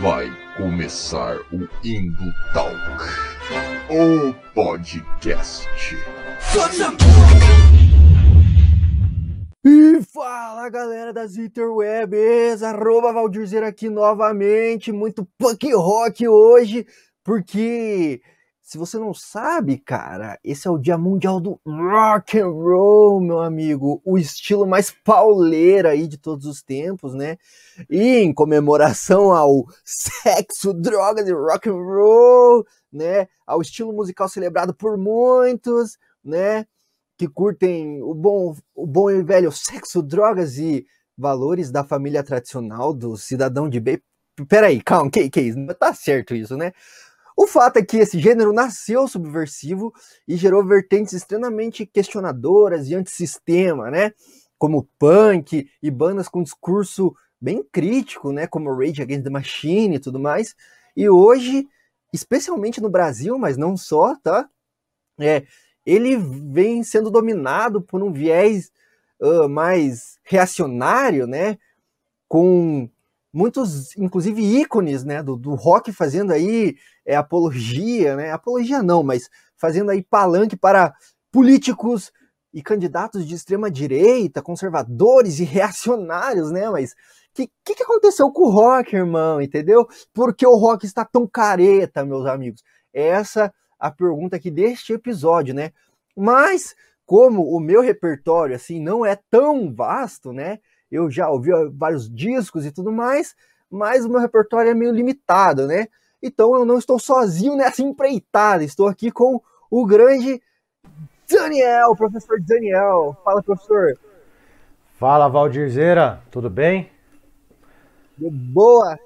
Vai começar o Indo Talk, o podcast. E fala galera das interwebs, arroba Valdirzeira aqui novamente, muito punk rock hoje, porque se você não sabe, cara, esse é o Dia Mundial do Rock and Roll, meu amigo, o estilo mais pauleira aí de todos os tempos, né? E em comemoração ao sexo, drogas e rock and roll, né? Ao estilo musical celebrado por muitos, né? Que curtem o bom, o bom e velho sexo, drogas e valores da família tradicional do cidadão de bem. Peraí, calma, que, que isso? Não tá certo isso, né? O fato é que esse gênero nasceu subversivo e gerou vertentes extremamente questionadoras e antissistema, né? Como punk e bandas com discurso bem crítico, né? Como Rage Against the Machine e tudo mais. E hoje, especialmente no Brasil, mas não só, tá? É, ele vem sendo dominado por um viés uh, mais reacionário, né? Com muitos, inclusive ícones, né, do, do rock fazendo aí é, apologia, né, apologia não, mas fazendo aí palanque para políticos e candidatos de extrema direita, conservadores e reacionários, né, mas o que, que, que aconteceu com o rock, irmão, entendeu? Por que o rock está tão careta, meus amigos? Essa a pergunta aqui deste episódio, né? Mas, como o meu repertório, assim, não é tão vasto, né? Eu já ouvi vários discos e tudo mais, mas o meu repertório é meio limitado, né? Então eu não estou sozinho nessa empreitada, estou aqui com o grande Daniel, professor Daniel. Fala, professor. Fala, Valdirzeira, tudo bem? Boa.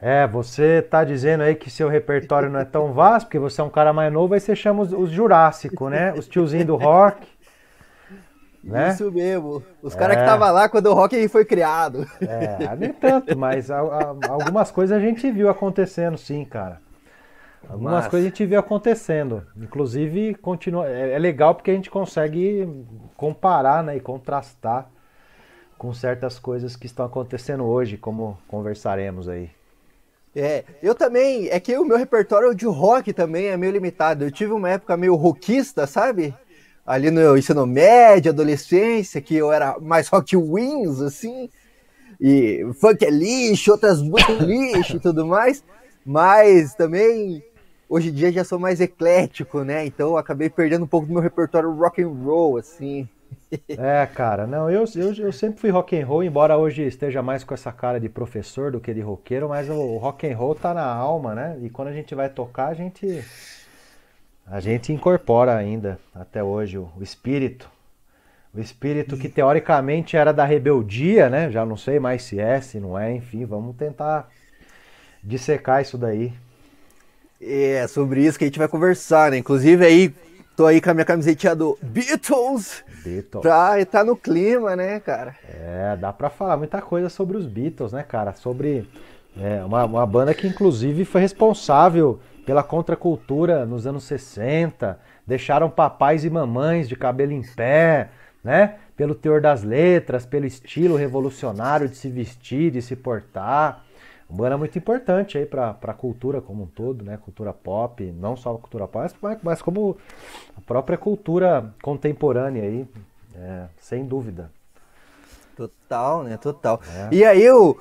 É, você tá dizendo aí que seu repertório não é tão vasto, porque você é um cara mais novo, aí você chama os, os Jurássico, né? Os tiozinhos do rock. Né? Isso mesmo. Os é. caras que estavam lá quando o rock foi criado. É, nem tanto, mas a, a, algumas coisas a gente viu acontecendo, sim, cara. Algumas Mas... coisas a gente viu acontecendo. Inclusive, continua, é, é, legal porque a gente consegue comparar né, e contrastar com certas coisas que estão acontecendo hoje, como conversaremos aí. É, eu também, é que o meu repertório de rock também é meio limitado. Eu tive uma época meio rockista, sabe? Ali no ensino médio, adolescência, que eu era mais rock wins, assim, e funk é lixo, outras músicas lixo e tudo mais, mas também hoje em dia já sou mais eclético, né? Então eu acabei perdendo um pouco do meu repertório rock and roll, assim. É, cara, não, eu, eu, eu sempre fui rock and roll, embora hoje esteja mais com essa cara de professor do que de roqueiro, mas o, o rock and roll tá na alma, né? E quando a gente vai tocar, a gente a gente incorpora ainda, até hoje, o, o espírito. O espírito que teoricamente era da rebeldia, né? Já não sei mais se é, se não é, enfim, vamos tentar dissecar isso daí. É, sobre isso que a gente vai conversar, né? Inclusive aí, tô aí com a minha camisetinha do Beatles. Beatles. Pra estar no clima, né, cara? É, dá pra falar muita coisa sobre os Beatles, né, cara? Sobre é, uma, uma banda que inclusive foi responsável pela contracultura nos anos 60, deixaram papais e mamães de cabelo em pé, né? Pelo teor das letras, pelo estilo revolucionário de se vestir, de se portar. Uma banda muito importante aí para a cultura como um todo, né? Cultura pop, não só a cultura pop, mas, mas como a própria cultura contemporânea aí, é, sem dúvida. Total, né? Total. É. E aí o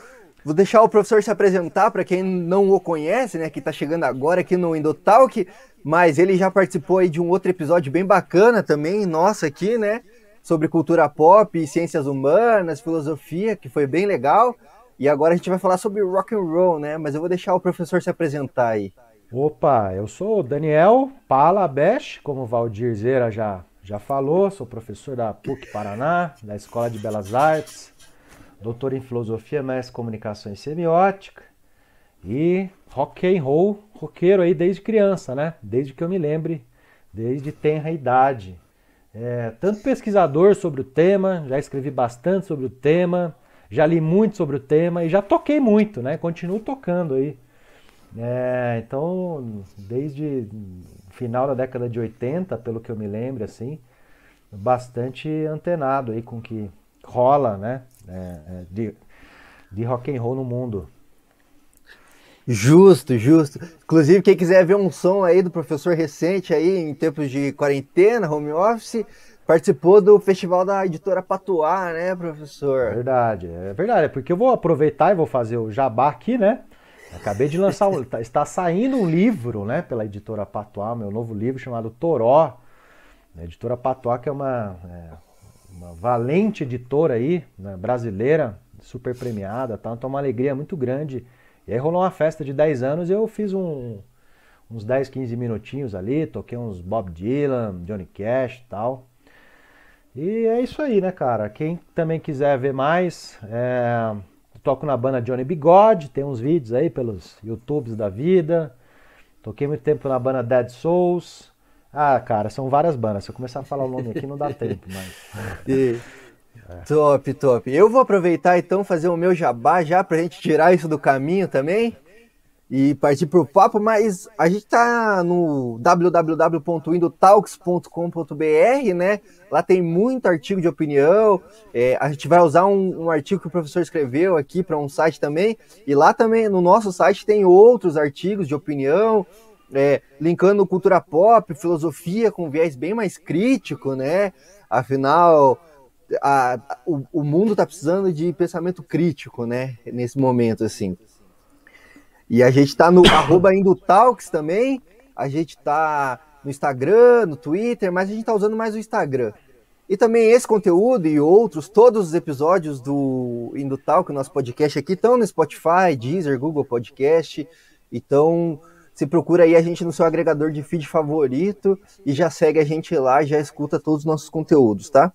Vou deixar o professor se apresentar para quem não o conhece, né, que está chegando agora aqui no Indotalk, mas ele já participou aí de um outro episódio bem bacana também, nossa aqui, né, sobre cultura pop, ciências humanas, filosofia, que foi bem legal. E agora a gente vai falar sobre rock and roll, né? Mas eu vou deixar o professor se apresentar aí. Opa, eu sou o Daniel Palabesh, como o Valdir Zera já, já falou, sou professor da PUC Paraná, da Escola de Belas Artes doutor em filosofia, mestre em comunicação e semiótica e rock and roll, roqueiro aí desde criança, né? Desde que eu me lembre, desde tenra idade. É, tanto pesquisador sobre o tema, já escrevi bastante sobre o tema, já li muito sobre o tema e já toquei muito, né? Continuo tocando aí. É, então, desde final da década de 80, pelo que eu me lembro, assim, bastante antenado aí com que rola, né? É, é, de, de rock and roll no mundo. Justo, justo. Inclusive, quem quiser ver um som aí do professor recente aí em tempos de quarentena, home office, participou do festival da editora Patuá, né, professor? Verdade, é verdade. É porque eu vou aproveitar e vou fazer o jabá aqui, né? Acabei de lançar, um, tá, está saindo um livro, né, pela editora Patuá, meu novo livro chamado Toró. A editora Patuá, que é uma, é, uma valente editora aí, né, brasileira, super premiada, tá? então é uma alegria muito grande e aí rolou uma festa de 10 anos e eu fiz um, uns 10, 15 minutinhos ali, toquei uns Bob Dylan, Johnny Cash e tal. E é isso aí, né, cara? Quem também quiser ver mais, é... toco na banda Johnny Bigode, tem uns vídeos aí pelos YouTubes da vida. Toquei muito tempo na banda Dead Souls. Ah, cara, são várias bandas. Se eu começar a falar o nome aqui, não dá tempo, mas. E... É. Top, top. Eu vou aproveitar então fazer o meu jabá já pra gente tirar isso do caminho também e partir pro papo, mas a gente tá no www.indotalks.com.br, né? Lá tem muito artigo de opinião. É, a gente vai usar um, um, artigo que o professor escreveu aqui para um site também. E lá também, no nosso site, tem outros artigos de opinião, é, linkando cultura pop, filosofia com viés bem mais crítico, né? Afinal, a, o, o mundo está precisando de pensamento crítico, né? Nesse momento, assim. E a gente está no arroba Indutalks também. A gente está no Instagram, no Twitter, mas a gente está usando mais o Instagram. E também esse conteúdo e outros, todos os episódios do Indutalk, nosso podcast aqui, estão no Spotify, Deezer, Google Podcast. Então, você procura aí a gente no seu agregador de feed favorito e já segue a gente lá, já escuta todos os nossos conteúdos, tá?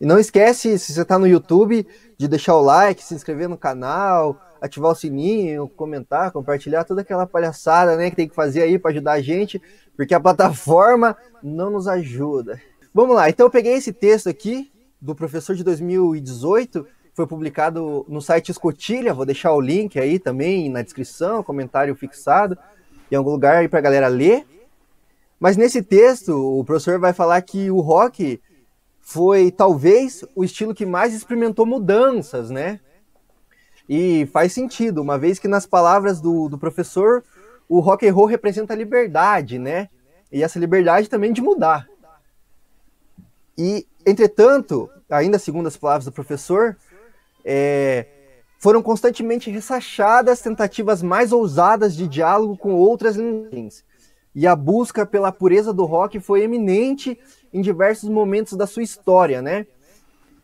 E não esquece, se você está no YouTube, de deixar o like, se inscrever no canal, ativar o sininho, comentar, compartilhar toda aquela palhaçada né, que tem que fazer aí para ajudar a gente, porque a plataforma não nos ajuda. Vamos lá, então eu peguei esse texto aqui do professor de 2018, foi publicado no site Escotilha, vou deixar o link aí também na descrição, comentário fixado, em algum lugar aí para a galera ler. Mas nesse texto, o professor vai falar que o rock foi talvez o estilo que mais experimentou mudanças, né? E faz sentido, uma vez que nas palavras do, do professor, o rock and roll representa a liberdade, né? E essa liberdade também de mudar. E, entretanto, ainda segundo as palavras do professor, é, foram constantemente ressachadas tentativas mais ousadas de diálogo com outras linguagens. E a busca pela pureza do rock foi eminente em diversos momentos da sua história, né?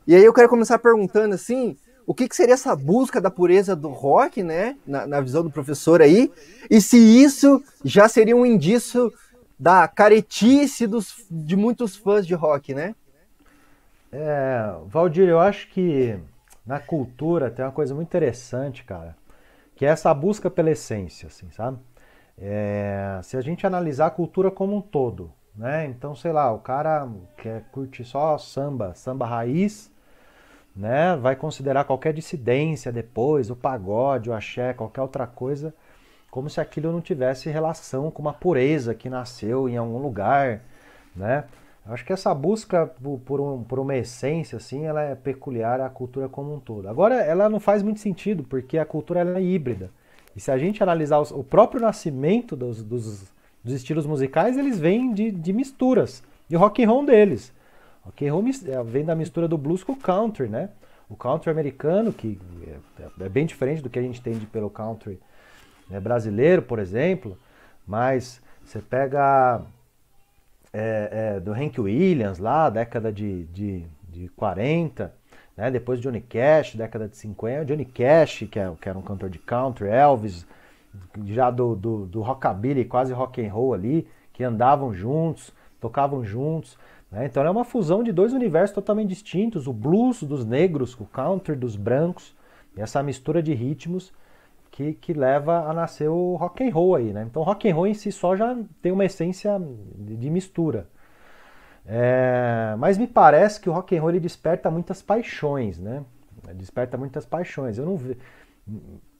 E aí eu quero começar perguntando assim, o que, que seria essa busca da pureza do rock, né? Na, na, visão do professor aí, e se isso já seria um indício da caretice dos, de muitos fãs de rock, né? É, Valdir, eu acho que na cultura tem uma coisa muito interessante, cara, que é essa busca pela essência, assim, sabe? É, se a gente analisar a cultura como um todo, né? Então, sei lá, o cara quer curte só samba, samba raiz, né? Vai considerar qualquer dissidência depois, o pagode, o axé, qualquer outra coisa, como se aquilo não tivesse relação com uma pureza que nasceu em algum lugar, né? Acho que essa busca por, um, por uma essência, assim, ela é peculiar à cultura como um todo. Agora, ela não faz muito sentido, porque a cultura é híbrida. E se a gente analisar o próprio nascimento dos, dos dos estilos musicais, eles vêm de, de misturas, de rock and roll deles. Rock and roll é, vem da mistura do blues com o country, né? O country americano, que é, é bem diferente do que a gente entende pelo country né, brasileiro, por exemplo, mas você pega é, é, do Hank Williams lá, década de, de, de 40, né, depois Johnny Cash, década de 50, Johnny Cash, que, é, que era um cantor de country, Elvis, já do, do, do rockabilly, quase rock and roll ali, que andavam juntos, tocavam juntos. Né? Então é uma fusão de dois universos totalmente distintos, o blues dos negros, o country dos brancos, e essa mistura de ritmos que, que leva a nascer o rock and roll aí, né? Então rock and roll em si só já tem uma essência de, de mistura. É, mas me parece que o rock and roll ele desperta muitas paixões, né? Desperta muitas paixões. Eu não vi,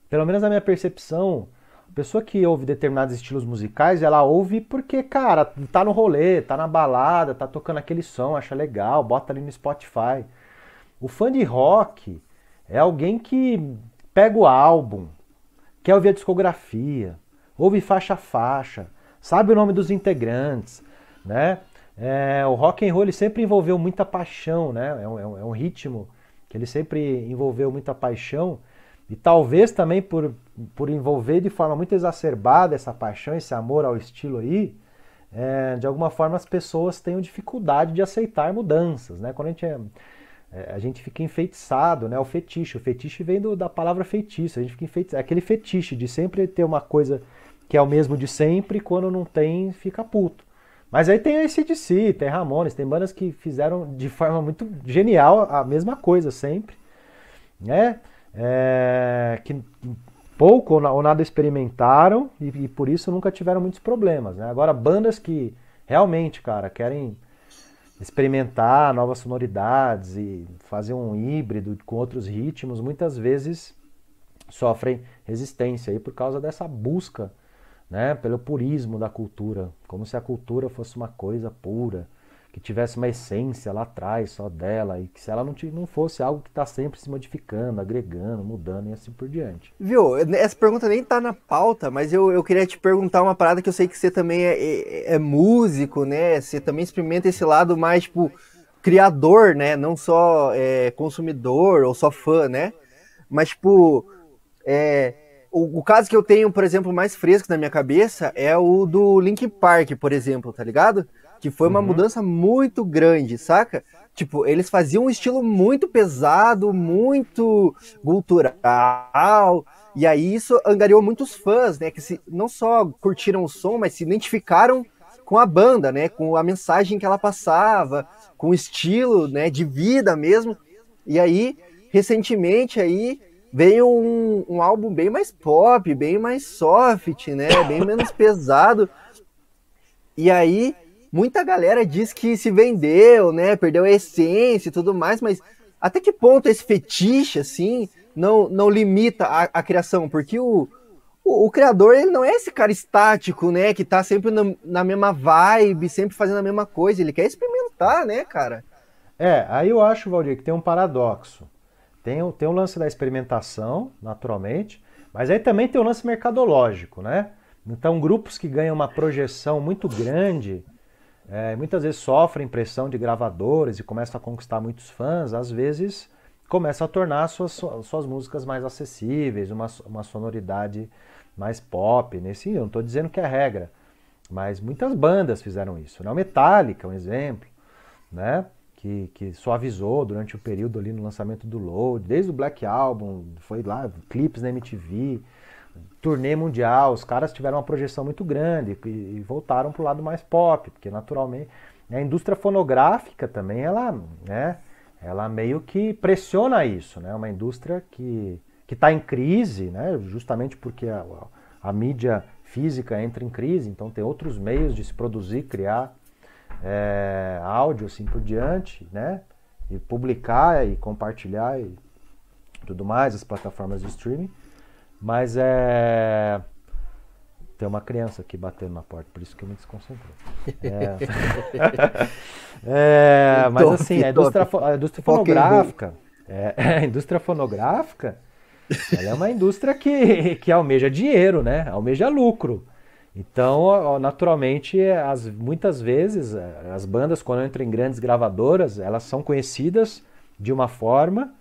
pelo menos na minha percepção, pessoa que ouve determinados estilos musicais, ela ouve porque, cara, tá no rolê, tá na balada, tá tocando aquele som, acha legal, bota ali no Spotify. O fã de rock é alguém que pega o álbum, quer ouvir a discografia, ouve faixa a faixa, sabe o nome dos integrantes, né? É, o rock and roll sempre envolveu muita paixão, né? É um, é um, é um ritmo que ele sempre envolveu muita paixão e talvez também por, por envolver de forma muito exacerbada essa paixão, esse amor ao estilo aí, é, de alguma forma as pessoas tenham dificuldade de aceitar mudanças, né? Quando a gente é, a gente fica enfeitiçado, né? O fetiche, o fetiche vem do, da palavra feitiço, a gente fica enfeitiçado, é aquele fetiche de sempre ter uma coisa que é o mesmo de sempre, quando não tem, fica puto. Mas aí tem esse de si, tem Ramones, tem bandas que fizeram de forma muito genial a mesma coisa sempre, né? É, que pouco ou nada experimentaram e, e, por isso nunca tiveram muitos problemas, né? Agora bandas que realmente, cara, querem experimentar novas sonoridades e fazer um híbrido com outros ritmos, muitas vezes sofrem resistência aí por causa dessa busca né, pelo purismo da cultura, como se a cultura fosse uma coisa pura, que tivesse uma essência lá atrás só dela, e que se ela não, não fosse algo que está sempre se modificando, agregando, mudando e assim por diante. Viu, essa pergunta nem tá na pauta, mas eu, eu queria te perguntar uma parada que eu sei que você também é, é, é músico, né? Você também experimenta esse lado mais, tipo, criador, né? Não só é, consumidor ou só fã, né? Mas, tipo, é, o, o, caso que eu tenho, por exemplo, mais fresco na minha cabeça é o do Link Park, por exemplo, tá ligado? Que foi uma uhum. mudança muito grande, saca? Tipo, eles faziam um estilo muito pesado, muito cultural, e aí isso angariou muitos fãs, né? Que se, não só curtiram o som, mas se identificaram com a banda, né? Com a mensagem que ela passava, com o estilo, né? De vida mesmo. E aí, recentemente aí veio um, um álbum bem mais pop, bem mais soft, né? Bem menos pesado. E aí, muita galera diz que se vendeu, né? Perdeu a essência e tudo mais, mas até que ponto esse fetiche, assim, não, não limita a, a criação? Porque o, o, o, criador, ele não é esse cara estático, né? Que tá sempre na, na mesma vibe, sempre fazendo a mesma coisa. Ele quer experimentar, né, cara? É, aí eu acho, Valdir, que tem um paradoxo. Tem, tem o lance da experimentação, naturalmente, mas aí também tem o lance mercadológico, né? Então, grupos que ganham uma projeção muito grande, é, muitas vezes sofrem pressão de gravadores e começam a conquistar muitos fãs, às vezes começam a tornar suas, suas músicas mais acessíveis, uma, uma sonoridade mais pop. Nesse, eu não estou dizendo que é regra, mas muitas bandas fizeram isso. Né? O Metallica, um exemplo, né? que, que suavizou durante o período ali no lançamento do Load, desde o Black Album, foi lá, clipes na MTV, turnê mundial, os caras tiveram uma projeção muito grande e, e voltaram para o lado mais pop, porque naturalmente a indústria fonográfica também, ela, né, ela meio que pressiona isso, né, uma indústria que que está em crise, né, justamente porque a, a, a mídia física entra em crise, então tem outros meios de se produzir, criar é, áudio assim por diante, né? E publicar e compartilhar e tudo mais, as plataformas de streaming. Mas é. Tem uma criança aqui batendo na porta, por isso que eu me desconcentrei. É, é mas assim, a indústria, a indústria fonográfica. É, a indústria fonográfica ela é uma indústria que, que almeja dinheiro, né? Almeja lucro. Então, naturalmente, as, muitas vezes eh, as bandas, quando entram em grandes gravadoras, elas são conhecidas de uma forma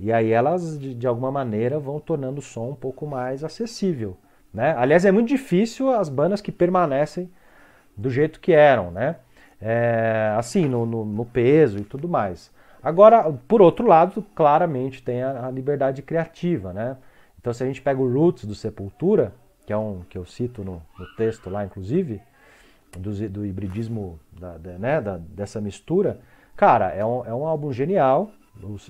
e aí elas, de, de alguma maneira, vão tornando o som um pouco mais acessível. Né? Aliás, é muito difícil as bandas que permanecem do jeito que eram, né? É, assim, no, no, no, peso e tudo mais. Agora, por outro lado, claramente tem a, a liberdade criativa, né? Então, se a gente pega o Roots do Sepultura, que é um que eu cito no, no texto lá, inclusive, do, do hibridismo da, né, da, dessa mistura, cara, é um, é um álbum genial,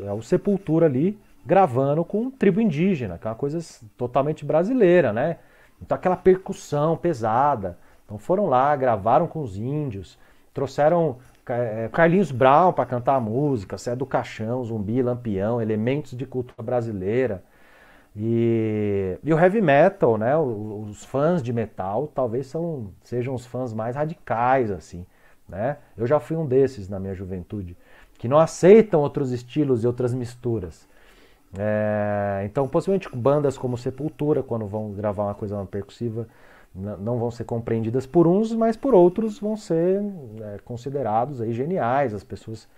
é o Sepultura ali, gravando com tribo indígena, que é uma coisa totalmente brasileira, né? Então aquela percussão pesada. Então foram lá, gravaram com os índios, trouxeram é, Carlinhos Brown para cantar a música, Cé do Caixão, Zumbi, Lampião, elementos de cultura brasileira. E, e o heavy metal, né? Os fãs de metal talvez são, sejam os fãs mais radicais, assim, né? Eu já fui um desses na minha juventude, que não aceitam outros estilos e outras misturas. É, então, possivelmente bandas como Sepultura, quando vão gravar uma coisa percussiva, não vão ser compreendidas por uns, mas por outros vão ser é, considerados aí geniais, as pessoas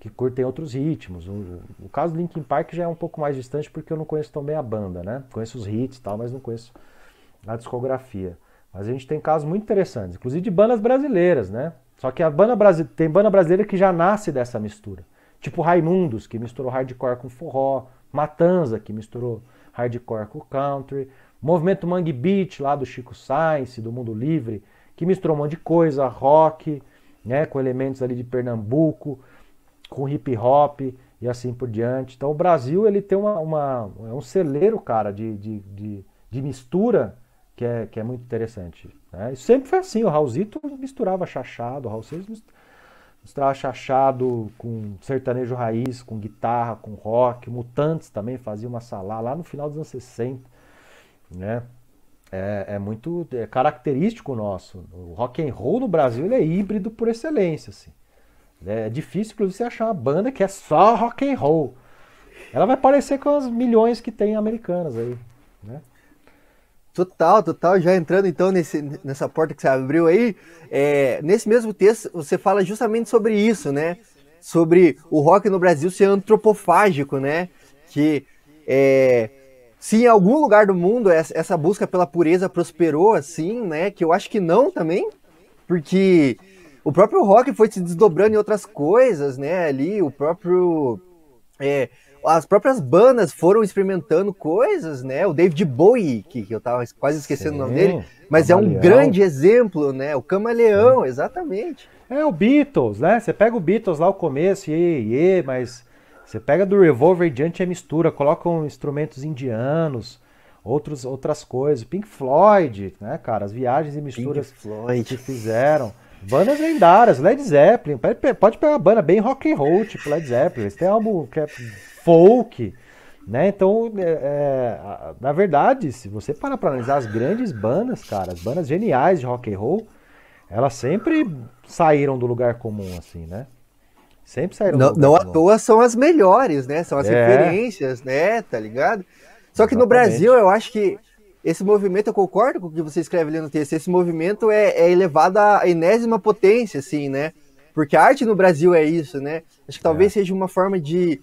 que curtem outros ritmos. O, o, caso do Linkin Park já é um pouco mais distante porque eu não conheço tão bem a banda, né? Conheço os hits e tal, mas não conheço a discografia. Mas a gente tem casos muito interessantes, inclusive de bandas brasileiras, né? Só que a banda tem banda brasileira que já nasce dessa mistura. Tipo Raimundos, que misturou hardcore com forró, Matanza, que misturou hardcore com country, Movimento Mangue Beat, lá do Chico Sainz, do Mundo Livre, que misturou um monte de coisa, rock, né, com elementos ali de Pernambuco, com hip hop e assim por diante. Então o Brasil ele tem uma, uma é um celeiro, cara, de, de, de, de, mistura que é, que é muito interessante. Né? Isso sempre foi assim, o Raulzito misturava chachado, o Raul Seixas misturava chachado com sertanejo raiz, com guitarra, com rock, Mutantes também fazia uma salada lá no final dos anos 60 né? É, é, muito é característico nosso. O rock and roll no Brasil ele é híbrido por excelência, assim. É difícil, inclusive, você achar uma banda que é só rock and roll. Ela vai parecer com as milhões que tem americanas aí, né? Total, total. Já entrando então nesse, nessa porta que você abriu aí, é, nesse mesmo texto você fala justamente sobre isso, né? Sobre o rock no Brasil ser antropofágico, né? Que é, se em algum lugar do mundo essa busca pela pureza prosperou assim, né? Que eu acho que não também, porque o próprio rock foi se desdobrando em outras coisas, né? Ali, o próprio. É, as próprias bandas foram experimentando coisas, né? O David Bowie, que, que eu tava quase esquecendo Sim, o nome dele, mas Camaleão. é um grande exemplo, né? O Camaleão, Sim. exatamente. É o Beatles, né? Você pega o Beatles lá o começo, e, e mas você pega do Revolver e diante a mistura, colocam instrumentos indianos, outros, outras coisas. Pink Floyd, né, cara? As viagens e misturas que fizeram. Bandas lendárias, Led Zeppelin. Pode pegar uma banda bem rock and roll, tipo Led Zeppelin. Eles têm álbum que é folk, né? Então, é, é, na verdade, se você parar para analisar as grandes bandas, cara, as bandas geniais de rock and roll, elas sempre saíram do lugar comum, assim, né? Sempre saíram. Não, não à toa são as melhores, né? São as é. referências, né? Tá ligado? Só que Exatamente. no Brasil, eu acho que esse movimento, eu concordo com o que você escreve ali no texto, esse movimento é, é elevado à enésima potência, assim, né? Porque a arte no Brasil é isso, né? Acho que talvez é. seja uma forma de,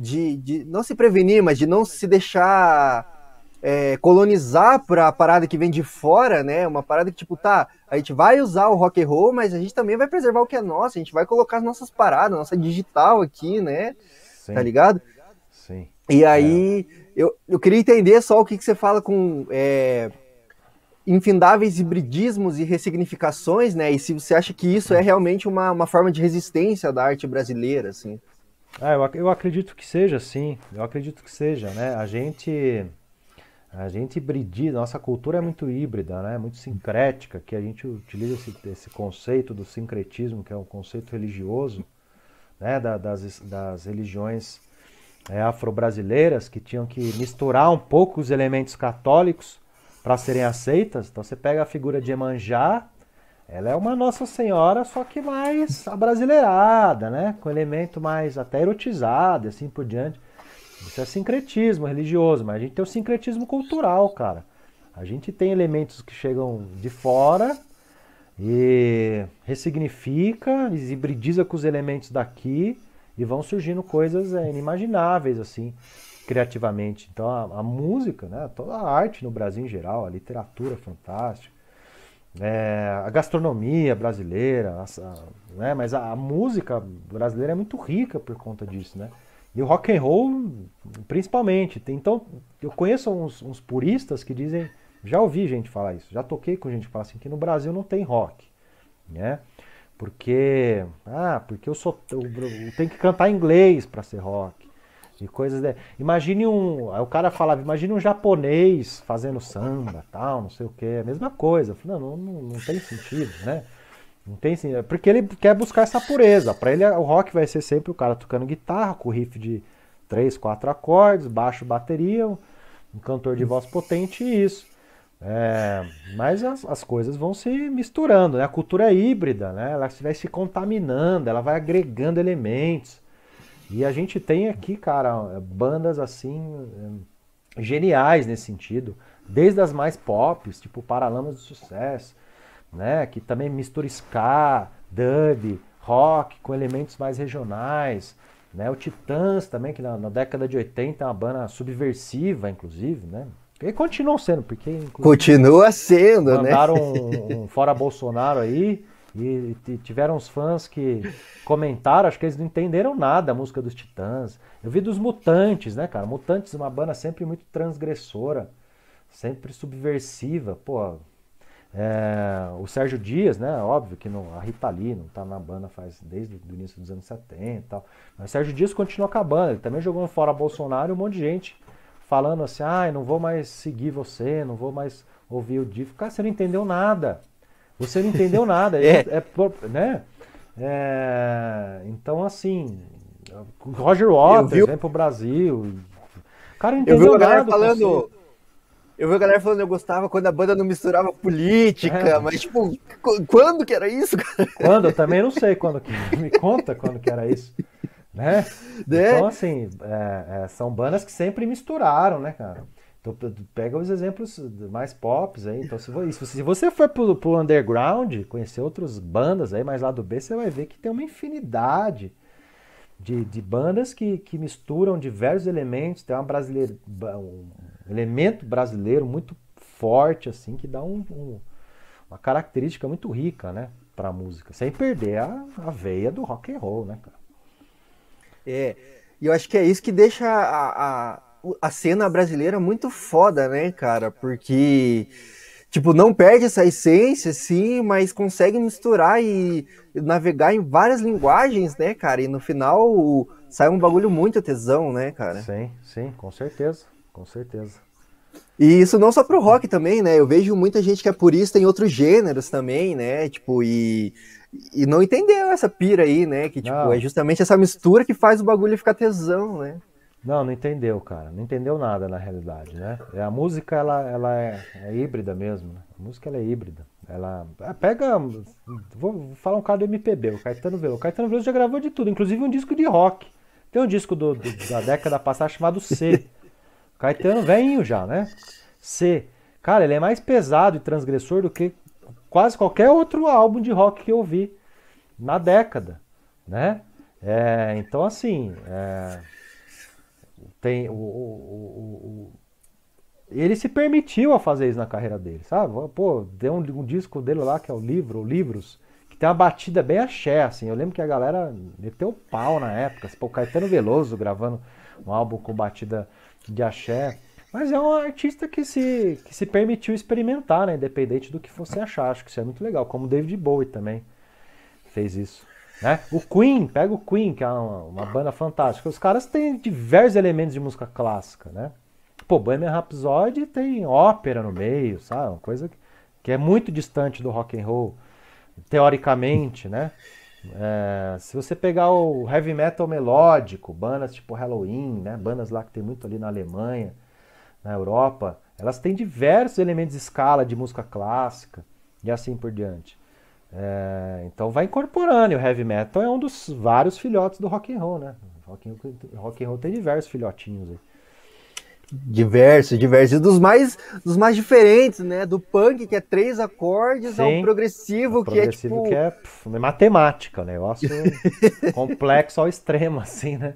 de, de não se prevenir, mas de não se deixar é, colonizar para a parada que vem de fora, né? Uma parada que, tipo, tá, a gente vai usar o rock and roll, mas a gente também vai preservar o que é nosso, a gente vai colocar as nossas paradas, nossa digital aqui, né? Sim. Tá ligado? Sim. E aí, é. eu, eu queria entender só o que, que você fala com é, infindáveis hibridismos e ressignificações, né? E se você acha que isso é realmente uma, uma forma de resistência da arte brasileira, assim. Ah, eu, eu acredito que seja, sim. Eu acredito que seja, né? A gente a gente hibridiza, nossa cultura é muito híbrida, né? muito sincrética, que a gente utiliza esse, esse conceito do sincretismo, que é um conceito religioso, né? Da, das, das religiões é, afro-brasileiras, que tinham que misturar um pouco os elementos católicos para serem aceitas. Então você pega a figura de Emanjá, ela é uma Nossa Senhora, só que mais abrasileirada, né? com elemento mais até erotizado e assim por diante. Isso é sincretismo religioso, mas a gente tem o sincretismo cultural, cara. A gente tem elementos que chegam de fora e ressignifica, hibridiza com os elementos daqui e vão surgindo coisas é, inimagináveis, assim, criativamente. Então a, a, música, né, toda a arte no Brasil em geral, a literatura fantástica, é, a gastronomia brasileira, a, né, mas a, a música brasileira é muito rica por conta disso, né? E o rock and roll, principalmente. Então, eu conheço uns, uns, puristas que dizem, já ouvi gente falar isso, já toquei com gente que fala assim, que no Brasil não tem rock, né? Porque, ah, porque eu sou, eu, eu tenho que cantar inglês para ser rock. E coisas de... Imagine um, aí o cara falava, imagine um japonês fazendo samba, tal, não sei o que, a mesma coisa. Falei, não, não, não tem sentido, né? Não tem é porque ele quer buscar essa pureza. Para ele o rock vai ser sempre o cara tocando guitarra com riff de três, quatro acordes, baixo, bateria, um cantor de voz potente e isso. É, mas as, as, coisas vão se misturando, né? A cultura é híbrida, né? Ela vai se contaminando, ela vai agregando elementos. E a gente tem aqui, cara, bandas assim geniais nesse sentido, desde as mais pop, tipo Paralamas do Sucesso, né, que também mistura ska, dub, rock com elementos mais regionais, né? O Titãs também, que na, na década de 80 é uma banda subversiva, inclusive, né? E continuam sendo, porque. Continua sendo, mandaram né? Mandaram um, um, fora Bolsonaro aí. E, tiveram uns fãs que comentaram, acho que eles não entenderam nada a música dos Titãs. Eu vi dos Mutantes, né, cara? Mutantes, uma banda sempre muito transgressora, sempre subversiva. Pô, é, o Sérgio Dias, né? Óbvio que não, a Rita Lee não tá na banda faz desde o início dos anos 70 e tal. Mas o Sérgio Dias continua acabando. Ele também jogou fora Bolsonaro e um monte de gente falando assim: ah, não vou mais seguir você, não vou mais ouvir o Divo. Cara, você não entendeu nada. Você não entendeu nada. é. é, é né? É, então, assim, Roger Waters vem pro Brasil. O cara não entendeu nada. falando. Eu vi a galera falando que eu gostava quando a banda não misturava política, é. mas tipo, quando que era isso, cara? Quando? Eu também não sei quando que. Me conta quando que era isso. Né? É. Então, assim, é, é, são bandas que sempre misturaram, né, cara? Então, pega os exemplos mais pops aí. Então, se, você, se você for pro, pro underground, conhecer outras bandas aí, mais lá do B, você vai ver que tem uma infinidade de, de bandas que, que misturam diversos elementos. Tem uma brasileira, um elemento brasileiro muito forte, assim, que dá um, um, uma característica muito rica, né, para a música, sem perder a, a veia do rock and roll, né, cara? É, e eu acho que é isso que deixa a, a, a cena brasileira muito foda, né, cara? Porque, tipo, não perde essa essência, sim, mas consegue misturar e navegar em várias linguagens, né, cara? E no final sai um bagulho muito tesão, né, cara? Sim, sim, com certeza. Com certeza. E isso não só pro rock também, né? Eu vejo muita gente que é purista em outros gêneros também, né? Tipo, e, e não entendeu essa pira aí, né? Que, tipo, não. é justamente essa mistura que faz o bagulho ficar tesão, né? Não, não entendeu, cara. Não entendeu nada na realidade, né? É, a música, ela, ela é, é híbrida mesmo. Né? A música, ela é híbrida. Ela é, pega... Vou falar um cara do MPB, o Caetano Veloso. O Caetano Veloso já gravou de tudo, inclusive um disco de rock. Tem um disco do, do, da década passada chamado C. Caetano velhinho já, né? C. Cara, ele é mais pesado e transgressor do que quase qualquer outro álbum de rock que eu vi na década, né? É, então, assim, é, tem o, o, o, ele se permitiu a fazer isso na carreira dele, sabe? Pô, deu um, um, disco dele lá que é o livro, livros, que tem uma batida bem axé, assim. Eu lembro que a galera meteu pau na época. Pô, o Caetano Veloso gravando um álbum com batida de axé. Mas é um artista que se, que se permitiu experimentar, né? Independente do que você achar. Acho que isso é muito legal. Como David Bowie também fez isso. Né? O Queen, pega o Queen, que é uma, uma, banda fantástica. Os caras têm diversos elementos de música clássica, né? Pô, Bohemian Rhapsody tem ópera no meio, sabe? Uma coisa que, é muito distante do rock and roll, teoricamente, né? É, se você pegar o heavy metal melódico, bandas tipo Halloween, né, bandas lá que tem muito ali na Alemanha, na Europa, elas têm diversos elementos de escala de música clássica e assim por diante. É, então vai incorporando. E o heavy metal é um dos vários filhotes do rock and roll, né? Rock and, rock and roll tem diversos filhotinhos aí. Diversos, diversos. E dos mais, dos mais diferentes, né? Do punk, que é três acordes, Sim, ao progressivo, que é tipo. que é pff, matemática, né? Negócio complexo ao extremo, assim, né?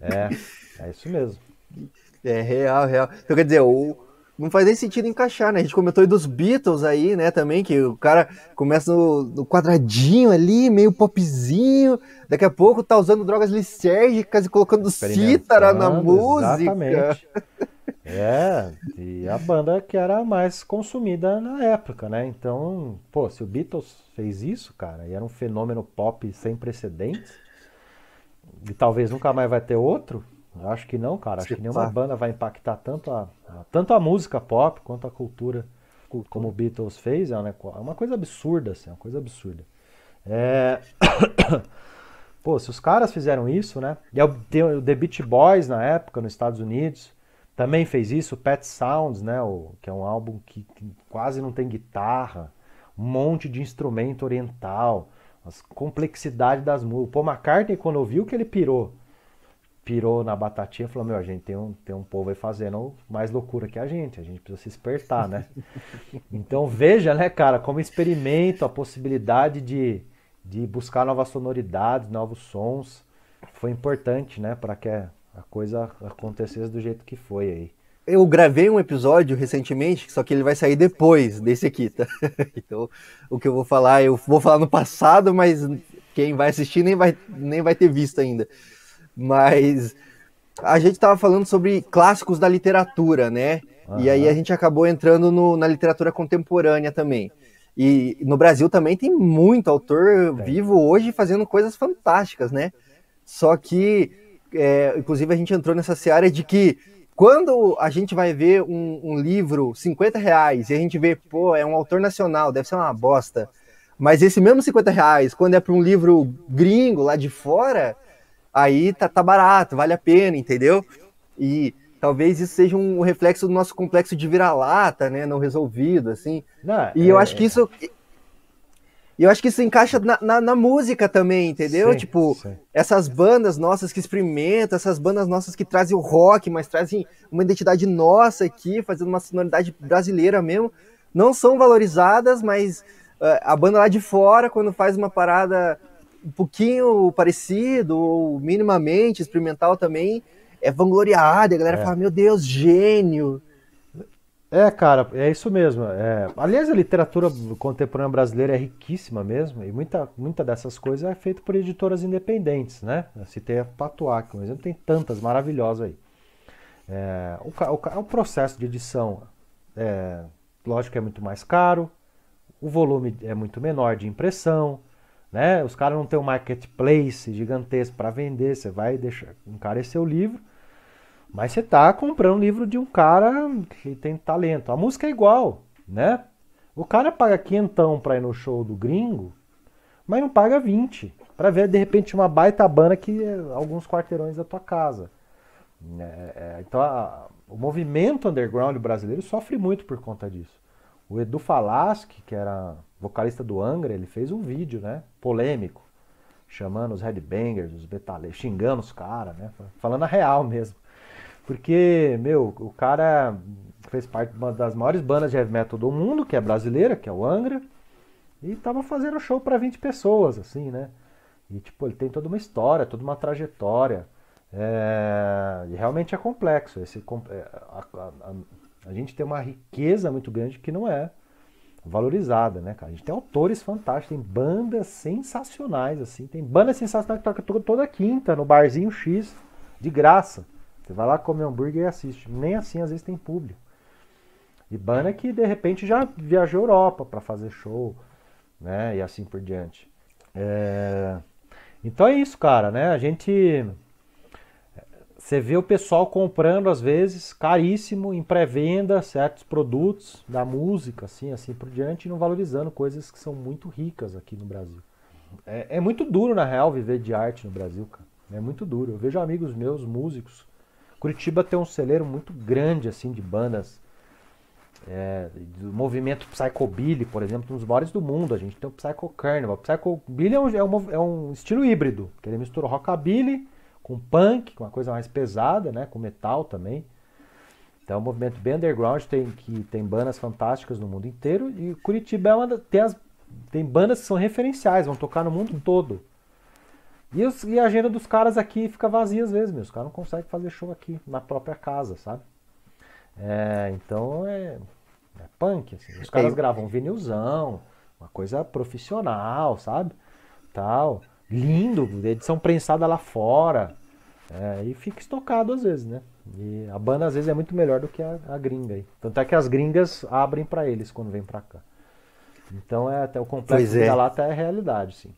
É, é isso mesmo. É real, real. Então, quer dizer, o, não faz nem sentido encaixar, né? A gente comentou aí dos Beatles aí, né, também, que o cara começa no, no quadradinho ali, meio popzinho, daqui a pouco tá usando drogas lisérgicas e colocando cítara na música. Exatamente. É, e a banda que era mais consumida na época, né? Então, pô, se o Beatles fez isso, cara, e era um fenômeno pop sem precedentes, e talvez nunca mais vai ter outro, acho que não, cara. Acho que nenhuma banda vai impactar tanto a, a, tanto a música pop quanto a cultura como o Beatles fez. É uma, é uma coisa absurda, assim, é uma coisa absurda. É... Pô, se os caras fizeram isso, né? E tem o The Beach Boys na época, nos Estados Unidos, também fez isso. O Pet Sounds, né? O, que é um álbum que, que quase não tem guitarra, um monte de instrumento oriental, as complexidades das músicas. O Paul McCartney, quando ouviu que ele pirou pirou na batatinha e falou, meu, a gente tem um, tem um povo aí fazendo mais loucura que a gente, a gente precisa se espertar, né? então veja, né, cara, como experimento a possibilidade de, de buscar novas sonoridades, novos sons, foi importante, né, para que a coisa acontecesse do jeito que foi aí. Eu gravei um episódio recentemente, só que ele vai sair depois desse aqui, tá? Então, o que eu vou falar, eu vou falar no passado, mas quem vai assistir nem vai, nem vai ter visto ainda. Mas a gente estava falando sobre clássicos da literatura, né? Uhum. E aí a gente acabou entrando no, na literatura contemporânea também. E no Brasil também tem muito autor vivo hoje fazendo coisas fantásticas, né? Só que, é, inclusive, a gente entrou nessa seara de que quando a gente vai ver um, um, livro 50 reais e a gente vê, pô, é um autor nacional, deve ser uma bosta. Mas esse mesmo 50 reais, quando é para um livro gringo lá de fora, aí tá, tá barato, vale a pena, entendeu? E talvez isso seja um reflexo do nosso complexo de vira-lata, né? Não resolvido, assim. Não, e é... eu acho que isso. E eu acho que isso encaixa na, na, na música também, entendeu? Sim, tipo, sim. essas bandas nossas que experimentam, essas bandas nossas que trazem o rock, mas trazem uma identidade nossa aqui, fazendo uma sonoridade brasileira mesmo, não são valorizadas, mas uh, a banda lá de fora, quando faz uma parada um pouquinho parecido, ou minimamente experimental também, é vangloriado, a galera é. fala, meu Deus, gênio. É, cara, é isso mesmo. É... Aliás, a literatura contemporânea brasileira é riquíssima mesmo, e muita, muita dessas coisas é feita por editoras independentes, né? Se tem a Patuá, por exemplo, tem tantas maravilhosas aí. É, o, o, o, processo de edição, é, lógico que é muito mais caro, o volume é muito menor de impressão, né? Os caras não têm um marketplace gigantesco para vender, você vai deixar encarecer o livro, mas você tá comprando um livro de um cara que tem talento. A música é igual, né? O cara paga quentão para ir no show do gringo, mas não paga 20 para ver de repente uma baita banda que é alguns quarteirões da tua casa. É, é, então a, o movimento underground brasileiro sofre muito por conta disso. O Edu Falaschi, que era vocalista do Angra, ele fez um vídeo, né? Polêmico, chamando os headbangers, os metaleiros, xingando os caras, né? Falando a real mesmo. Porque, meu, o cara fez parte de uma das maiores bandas de heavy metal do mundo, que é brasileira, que é o Angra, e tava fazendo show para 20 pessoas, assim, né? E, tipo, ele tem toda uma história, toda uma trajetória. É... E realmente é complexo. Esse, a, a, a gente tem uma riqueza muito grande que não é valorizada, né, cara? A gente tem autores fantásticos, tem bandas sensacionais, assim. Tem bandas sensacionais que tocam toda quinta no barzinho X, de graça. Você vai lá comer hambúrguer e assiste. Nem assim, às vezes, tem público. E banda que, de repente, já viajou Europa para fazer show, né? E assim por diante. É... Então é isso, cara, né? A gente você vê o pessoal comprando, às vezes, caríssimo, em pré-venda, certos produtos da música, assim, assim por diante, e não valorizando coisas que são muito ricas aqui no Brasil. É, é, muito duro, na real, viver de arte no Brasil, cara. É muito duro. Eu vejo amigos meus, músicos. Curitiba tem um celeiro muito grande, assim, de bandas. É, do movimento Psychobilly, por exemplo, um dos maiores do mundo. A gente tem o Psycho Carnival. Psychobilly é um, é um, é um estilo híbrido, que ele mistura rockabilly com punk, com uma coisa mais pesada, né? Com metal também. Então é um movimento bem underground, tem, que tem bandas fantásticas no mundo inteiro. E Curitiba é uma, tem, as, tem bandas que são referenciais, vão tocar no mundo todo. E, os, e a agenda dos caras aqui fica vazia às vezes, meu. Os caras não conseguem fazer show aqui, na própria casa, sabe? É, então é, é punk, assim. Os caras gravam vinilzão, uma coisa profissional, sabe? Tal lindo, edição prensada lá fora. É, e fica estocado às vezes, né? E a banda às vezes é muito melhor do que a, a gringa aí. Tanto é que as gringas abrem para eles quando vem para cá. Então é até o complexo é. da lata é realidade, sim.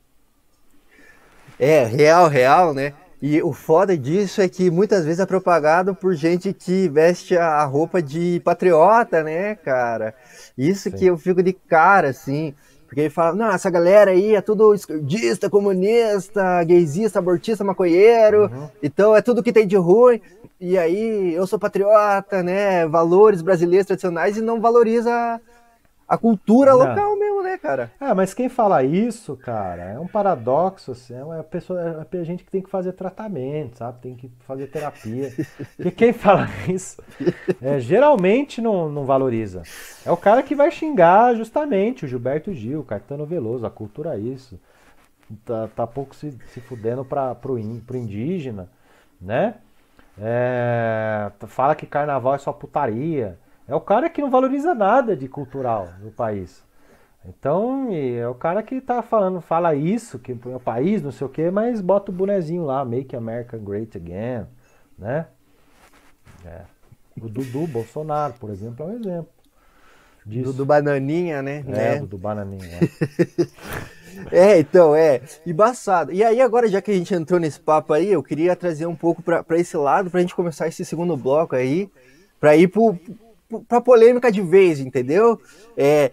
É, real, real, né? E o foda disso é que muitas vezes é propagado por gente que veste a roupa de patriota, né, cara? Isso Sim. que eu fico de cara, assim. Porque ele fala, não, essa galera aí é tudo esquerdista, comunista, gaysista, abortista, maconheiro, uhum. então é tudo que tem de ruim. E aí eu sou patriota, né, valores brasileiros tradicionais e não valoriza a cultura Não. local mesmo, né, cara? É, mas quem fala isso, cara, é um paradoxo, assim, é uma pessoa, é a gente que tem que fazer tratamento, sabe? Tem que fazer terapia. Porque quem fala isso, é, geralmente não, não valoriza. É o cara que vai xingar justamente o Gilberto Gil, o Caetano Veloso, a cultura é isso. Tá, tá pouco se, se fudendo para pro, in, pro indígena, né? É, fala que carnaval é só putaria. É o cara que não valoriza nada de cultural no país. Então, é o cara que tá falando, fala isso, que é o país, não sei o quê, mas bota o bonezinho lá, Make America Great Again, né? É. O Dudu Bolsonaro, por exemplo, é um exemplo. Disso. Dudu Bananinha, né? É, né? Dudu Bananinha. É. é, então, é. Embaçado. E aí, agora, já que a gente entrou nesse papo aí, eu queria trazer um pouco para esse lado, pra gente começar esse segundo bloco aí, pra ir pro, pra polêmica de vez, entendeu? É,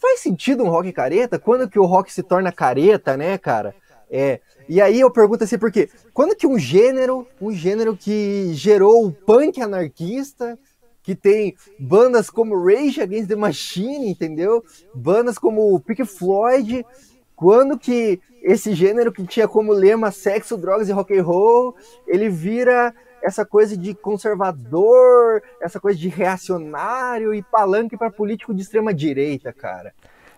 faz sentido um rock careta? Quando que o rock se torna careta, né, cara? É, e aí eu pergunto assim, por quê? Quando que um gênero, um gênero que gerou o punk anarquista, que tem bandas como Rage Against the Machine, entendeu? Bandas como Pink Floyd, quando que esse gênero que tinha como lema sexo, drogas e rock and roll, ele vira essa coisa de conservador, essa coisa de reacionário e palanque para político de extrema direita, cara.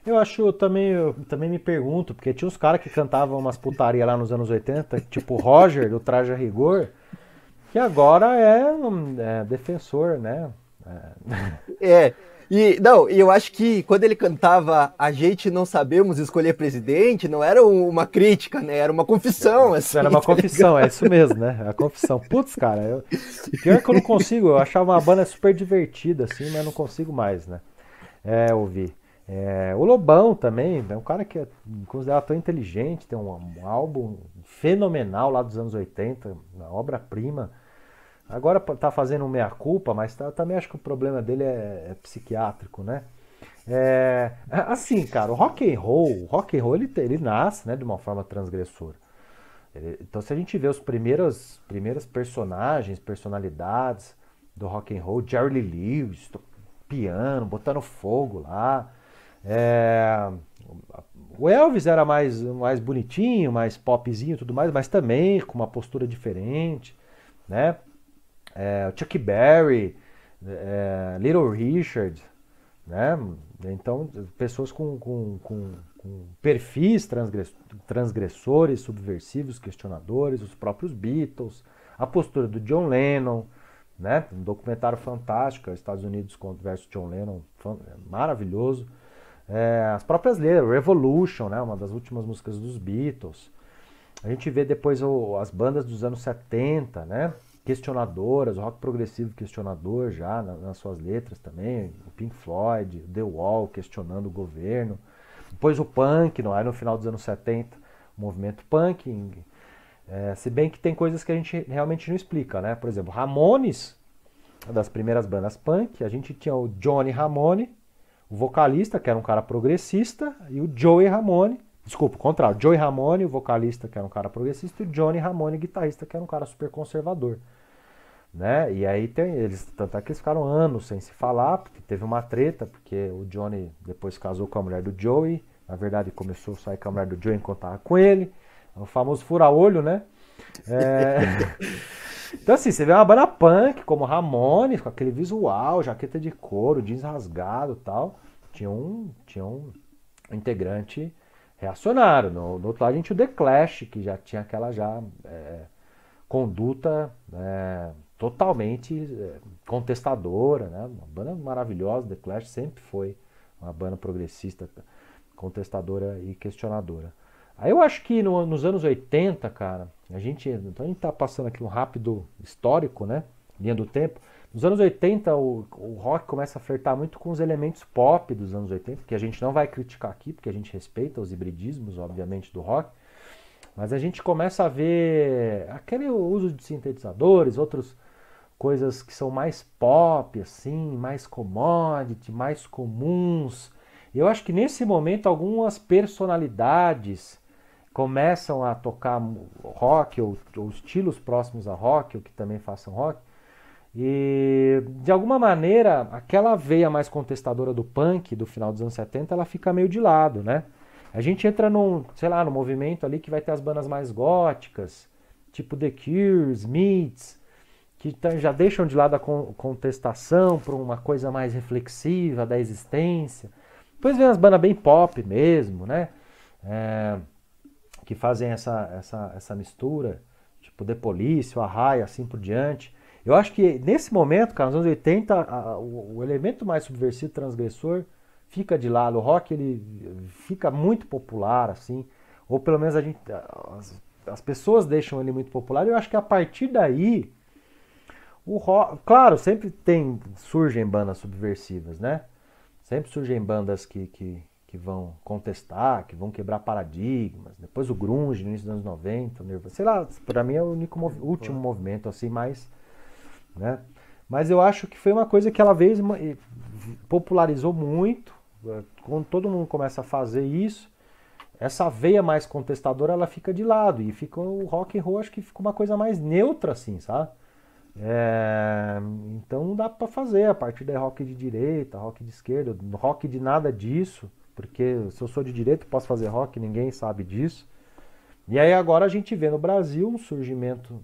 Eu acho também, eu também me pergunto, porque tinha uns caras que cantavam umas putaria lá nos anos 80, tipo Roger, do Traje a Rigor, que agora é, um, é defensor, né? É. é. E não, eu acho que quando ele cantava A gente não sabemos escolher presidente, não era uma crítica, né? Era uma confissão. Assim, era uma tá confissão, ligado? é isso mesmo, né? A confissão. Putz, cara, eu... pior que eu não consigo, eu achava uma banda super divertida, assim, mas não consigo mais, né? É, ouvir. É, o Lobão também, é um cara que é considerado tão inteligente, tem um, um álbum fenomenal lá dos anos 80, uma obra-prima. Agora tá fazendo meia-culpa, mas tá, também acho que o problema dele é, é psiquiátrico, né? É, assim, cara, o rock and roll, rock and roll ele, ele nasce, né, de uma forma transgressora. Ele, então, se a gente vê os primeiros primeiras personagens, personalidades do rock and roll, Jerry Lee Lewis, piano, botando fogo lá. É, o Elvis era mais mais bonitinho, mais popzinho, tudo mais, mas também com uma postura diferente, né? É, Chuck Berry, é, Little Richard, né? Então, pessoas com, com, com, com perfis transgressores, subversivos, questionadores, os próprios Beatles, a postura do John Lennon, né? Um documentário fantástico, Estados Unidos versus John Lennon, maravilhoso. É, as próprias letras, Revolution, né? Uma das últimas músicas dos Beatles. A gente vê depois o, as bandas dos anos 70, né? Questionadoras, rock progressivo questionador já nas suas letras também, o Pink Floyd, The Wall questionando o governo. Depois o punk, não é no final dos anos 70, o movimento punk. É, se bem que tem coisas que a gente realmente não explica, né? Por exemplo, Ramones, das primeiras bandas punk, a gente tinha o Johnny Ramone, o vocalista, que era um cara progressista, e o Joey Ramone, desculpa, o contrário, Joey Ramone, o vocalista, que era um cara progressista, e o Johnny Ramone, guitarrista, que era um cara super conservador né? E aí tem eles, tanto é que eles ficaram anos sem se falar, porque teve uma treta, porque o Johnny depois casou com a mulher do Joey, na verdade começou a sair com a mulher do Joey enquanto tava com ele, é o famoso fura-olho, né? É... então assim, você vê uma banda punk como Ramones, com aquele visual, jaqueta de couro, jeans rasgado e tal, tinha um, tinha um integrante reacionário. No, no outro lado a gente o The Clash, que já tinha aquela já é, conduta... É, totalmente eh, contestadora, né? Uma banda maravilhosa, The Clash sempre foi uma banda progressista, contestadora e questionadora. Aí eu acho que no, nos anos 80, cara, a gente, então a gente tá passando aqui um rápido histórico, né? Linha do tempo. Nos anos 80, o, o rock começa a flertar muito com os elementos pop dos anos 80, que a gente não vai criticar aqui, porque a gente respeita os hibridismos, obviamente, do rock. Mas a gente começa a ver aquele uso de sintetizadores, outros coisas que são mais pop, assim, mais commodity, mais comuns. Eu acho que nesse momento algumas personalidades começam a tocar rock ou, ou estilos próximos a rock, ou que também façam rock, E de alguma maneira, aquela veia mais contestadora do punk do final dos anos 70, ela fica meio de lado, né? A gente entra num, sei lá, no movimento ali que vai ter as bandas mais góticas, tipo The Cure, Smiths, que já deixam de lado a contestação para uma coisa mais reflexiva da existência. Depois vem as bandas bem pop mesmo, né? É, que fazem essa, essa, essa mistura, tipo The Police, o Arraia, assim por diante. Eu acho que nesse momento, cara, nos anos 80, a, o, o, elemento mais subversivo, transgressor, fica de lado. O rock ele fica muito popular, assim, ou pelo menos a gente, as, as pessoas deixam ele muito popular. Eu acho que a partir daí, o rock, claro, sempre tem surgem bandas subversivas, né? Sempre surgem bandas que, que, que vão contestar, que vão quebrar paradigmas. Depois o grunge no início dos anos 90, o sei lá, para mim é o único último movimento assim mais né? Mas eu acho que foi uma coisa que ela veio popularizou muito, é, quando todo mundo começa a fazer isso, essa veia mais contestadora ela fica de lado e fica o rock and roll acho que fica uma coisa mais neutra assim, sabe? É, então dá para fazer a partir da rock de direita, rock de esquerda, rock de nada disso, porque se eu sou de direita posso fazer rock, ninguém sabe disso. E aí agora a gente vê no Brasil um surgimento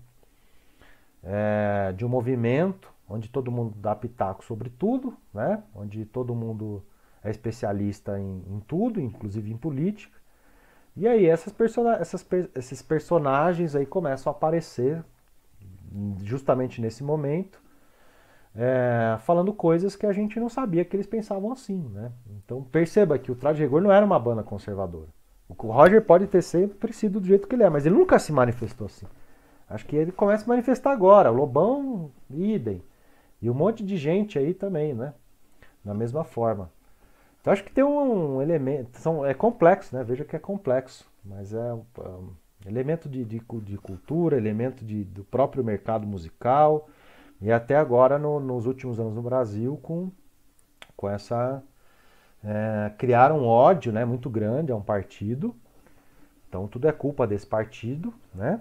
é, de um movimento onde todo mundo dá pitaco sobre tudo, né? onde todo mundo é especialista em, em tudo, inclusive em política. E aí essas essas, esses personagens aí começam a aparecer justamente nesse momento, é, falando coisas que a gente não sabia que eles pensavam assim. Né? Então perceba que o Traje Rigor não era uma banda conservadora. O Roger pode ter sempre sido do jeito que ele é, mas ele nunca se manifestou assim. Acho que ele começa a manifestar agora. O Lobão, idem. E um monte de gente aí também, né? Da mesma forma. Então acho que tem um elemento. São, é complexo, né? Veja que é complexo. Mas é um, um elemento de, de, de, cultura, elemento de, do próprio mercado musical. E até agora, no, nos últimos anos no Brasil, com, com essa. É, criaram um ódio né, muito grande a um partido. Então tudo é culpa desse partido, né?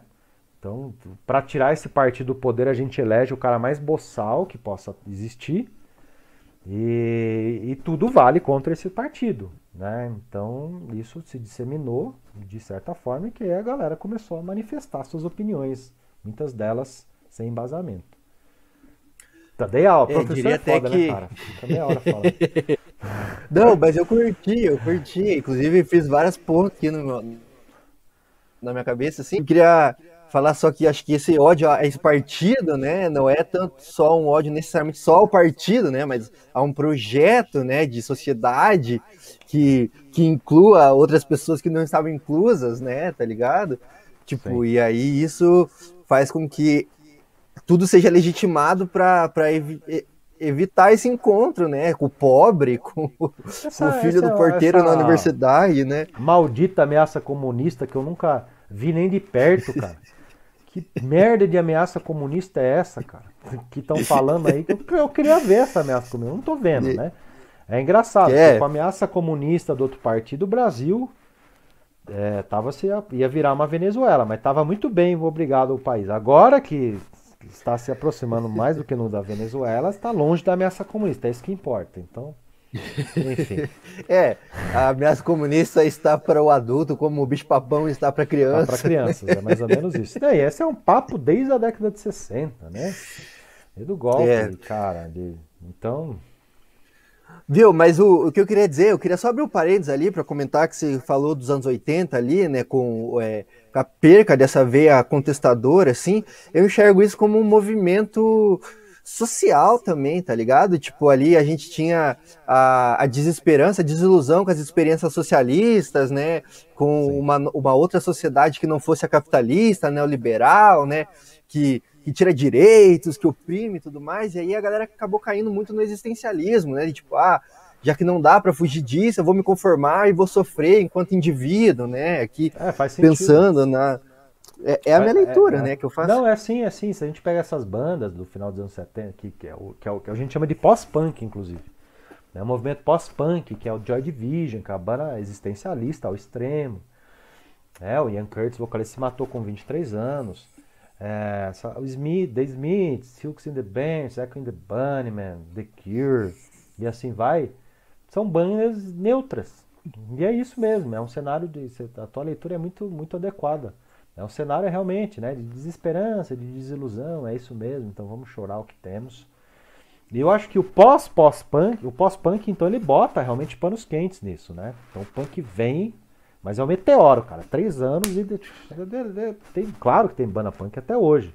Então, para tirar esse partido do poder, a gente elege o cara mais boçal que possa existir. E, e, tudo vale contra esse partido. Né? Então, isso se disseminou de certa forma que a galera começou a manifestar suas opiniões, muitas delas sem embasamento. Tá, dei aula, professor diria é foda, até né, que... né, cara? Fica meia hora falando. Não, mas eu curti, eu curti. Inclusive, fiz várias porra aqui no meu, na minha cabeça, assim. Eu queria falar só que acho que esse ódio a esse partido, né, não é tanto só um ódio necessariamente só ao partido, né, mas a um projeto, né, de sociedade que, que inclua outras pessoas que não estavam inclusas, né, tá ligado? Tipo, Sim. e aí isso faz com que tudo seja legitimado para evi evitar esse encontro, né, com o pobre, com, essa, com o filho do porteiro na universidade, né? Maldita ameaça comunista que eu nunca vi nem de perto, cara. Que merda de ameaça comunista é essa, cara? Que estão falando aí. Que eu, eu, queria ver essa ameaça comunista. Não tô vendo, né? É engraçado, é. com a ameaça comunista do outro partido, o Brasil é, tava se, ia virar uma Venezuela, mas estava muito bem, obrigado ao país. Agora que está se aproximando mais do que no da Venezuela, está longe da ameaça comunista, é isso que importa. Então, enfim. é, a ameaça comunista está para o adulto, como o bicho-papão está para criança. Para crianças, é mais ou menos isso. E esse é um papo desde a década de 60, né? E do golpe, é. cara. De... Então. Viu, mas o, o que eu queria dizer, eu queria só abrir um parênteses ali para comentar que você falou dos anos 80 ali, né, com, é, com a perca dessa veia contestadora, assim, eu enxergo isso como um movimento social também, tá ligado? Tipo, ali a gente tinha a, a desesperança, a desilusão com as experiências socialistas, né? Com uma, uma outra sociedade que não fosse a capitalista, neoliberal, né? Que, que tira direitos, que oprime e tudo mais. E aí a galera acabou caindo muito no existencialismo, né? De, tipo, ah, já que não dá para fugir disso, eu vou me conformar e vou sofrer enquanto indivíduo, né? Aqui é, pensando na é, é, a minha é, leitura, é, né, que eu faço. Não, é assim, é assim. Se a gente pega essas bandas do final dos anos 70, que, que, é, o, que, é o que a gente chama de pós-punk, inclusive. É o movimento pós-punk, que é o Joy Division, que é a banda existencialista ao extremo. É, o Ian Curtis, vocalista, se matou com 23 anos. é, o Smith, The Smiths, Silks in the Bench, Echo in the Bunnymen, The Cure e assim vai, são bandas neutras. E é isso mesmo, é um cenário de. A tua leitura é muito, muito adequada. É um cenário realmente né, de desesperança, de desilusão, é isso mesmo, então vamos chorar o que temos. E eu acho que o pós-pós-punk, o pós-punk, então, ele bota realmente panos quentes nisso, né? Então o punk vem mas é um meteoro, cara. Três anos e. Tem, claro que tem banda punk até hoje.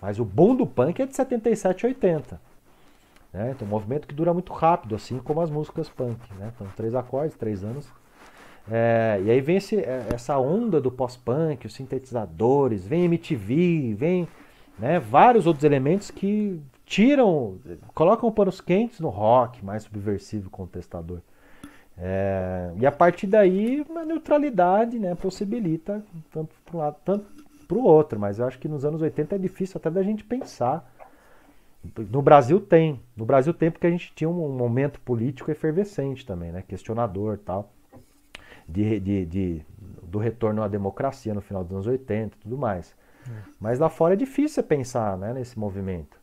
Mas o boom do punk é de 77 a 80. Né? Então, um movimento que dura muito rápido, assim como as músicas punk. Né? Então, três acordes, três anos. É, e aí vem esse, é, essa onda do pós-punk, os sintetizadores, vem MTV, vem né, vários outros elementos que tiram, colocam panos quentes no rock mais subversivo, contestador. É, e a partir daí, a neutralidade né, possibilita tanto para um lado tanto para o outro. Mas eu acho que nos anos 80 é difícil até da gente pensar. No Brasil tem. No Brasil tem porque a gente tinha um momento político efervescente também, né? questionador tal. De, de, de, do retorno à democracia no final dos anos 80 e tudo mais. É. Mas lá fora é difícil você pensar né, nesse movimento.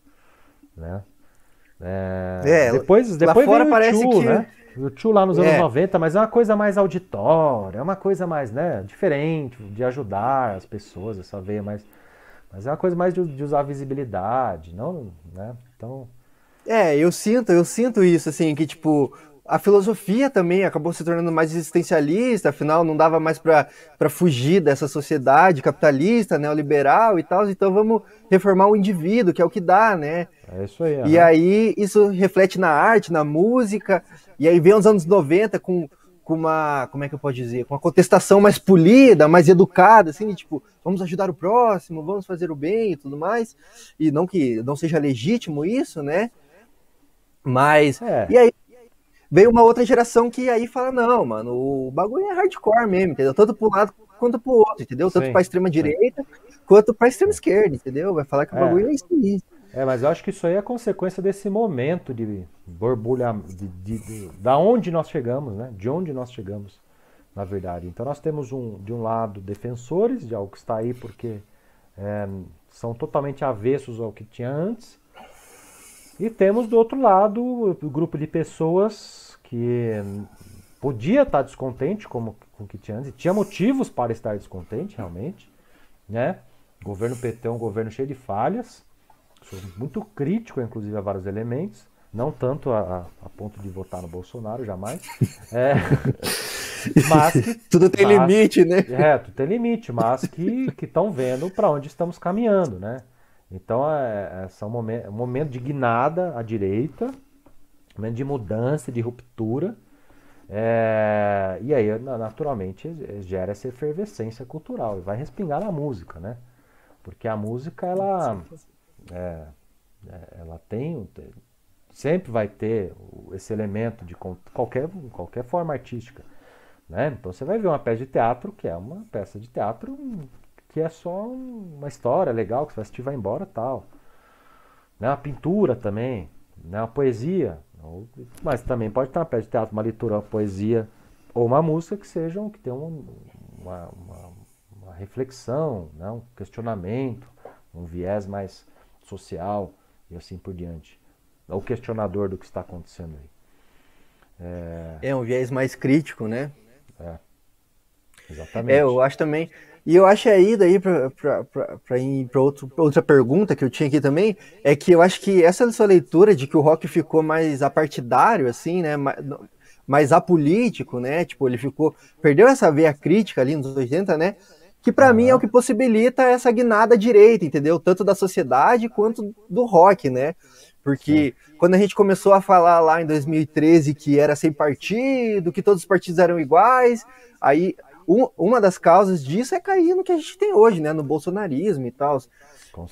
Né? É, é, depois depois lá fora parece que... né? O tio lá nos anos é. 90, mas é uma coisa mais auditória, é uma coisa mais, né, diferente, de ajudar as pessoas, essa veia mais. Mas é uma coisa mais de, de usar visibilidade, não, né? Então. É, eu sinto, eu sinto isso, assim, que tipo, a filosofia também acabou se tornando mais existencialista, afinal não dava mais para fugir dessa sociedade capitalista, neoliberal e tal, então vamos reformar o indivíduo, que é o que dá, né? É isso aí. E aí isso reflete na arte, na música, e aí vem os anos 90 com, com uma, como é que eu posso dizer, com uma contestação mais polida, mais educada, assim, de, tipo, vamos ajudar o próximo, vamos fazer o bem e tudo mais, e não que não seja legítimo isso, né? Mas, é. e aí veio uma outra geração que aí fala, não, mano, o bagulho é hardcore mesmo, entendeu? Tanto pro lado quanto pro outro, entendeu? Tanto Sim. pra extrema direita quanto pra extrema esquerda, entendeu? Vai falar que o é. bagulho é isso aí. É, mas eu acho que isso aí é consequência desse momento de borbulha, de, de, de, da onde nós chegamos, né? De onde nós chegamos, na verdade. Então nós temos um, de um lado defensores de algo que está aí porque é, são totalmente avessos ao que tinha antes, e temos do outro lado o grupo de pessoas que podia estar descontente como com o que tinha antes, tinha motivos para estar descontente realmente, né? O governo PT é um governo cheio de falhas, muito crítico, inclusive, a vários elementos, não tanto a, a, a ponto de votar no Bolsonaro, jamais. É, mas que, tudo tem mas, limite, né? É, tudo tem limite, mas que estão vendo para onde estamos caminhando, né? Então, é, é, um momento, um momento de guinada à direita, um momento de mudança, de ruptura. É, e aí, naturalmente, gera essa efervescência cultural e vai respingar na música, né? Porque a música, ela, é, é, ela tem, sempre vai ter esse elemento de qualquer, qualquer forma artística. Né? Então você vai ver uma peça de teatro que é uma peça de teatro que é só uma história legal, que você vai assistir vai embora tal. Né? Uma pintura também, né? uma poesia. Mas também pode estar uma peça de teatro, uma leitura, uma poesia ou uma música que sejam, que tenham uma, uma, uma reflexão, né? um questionamento, um viés mais social e assim por diante. É o questionador do que está acontecendo aí. É, é um viés mais crítico, né? É. Exatamente. É, eu acho também. E eu acho aí, daí, para ir para outra pergunta que eu tinha aqui também, é que eu acho que essa sua leitura de que o rock ficou mais apartidário, assim, né? Mais, mais apolítico, né? Tipo, ele ficou. Perdeu essa veia crítica ali nos 80, né? Que para uhum. mim é o que possibilita essa guinada direita, entendeu? Tanto da sociedade quanto do rock, né? Porque Sim. quando a gente começou a falar lá em 2013 que era sem partido, que todos os partidos eram iguais, aí um, uma das causas disso é cair no que a gente tem hoje, né? No bolsonarismo e tal.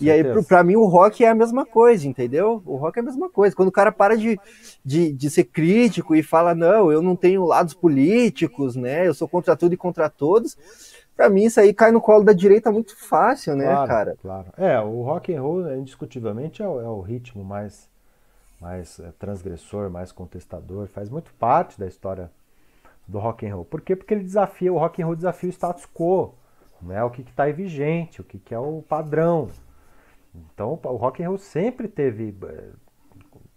E aí, para mim, o rock é a mesma coisa, entendeu? O rock é a mesma coisa. Quando o cara para de, de, de ser crítico e fala, não, eu não tenho lados políticos, né? Eu sou contra tudo e contra todos. Para mim, isso aí cai no colo da direita muito fácil, né, claro, cara? Claro. É, o rock and roll, indiscutivelmente, é o, é o ritmo mais, mais é, transgressor, mais contestador. Faz muito parte da história do rock and roll. Por quê? Porque ele desafia, o rock and roll desafia o status quo, né? o que está vigente, o que, que é o padrão. Então o rock and roll sempre teve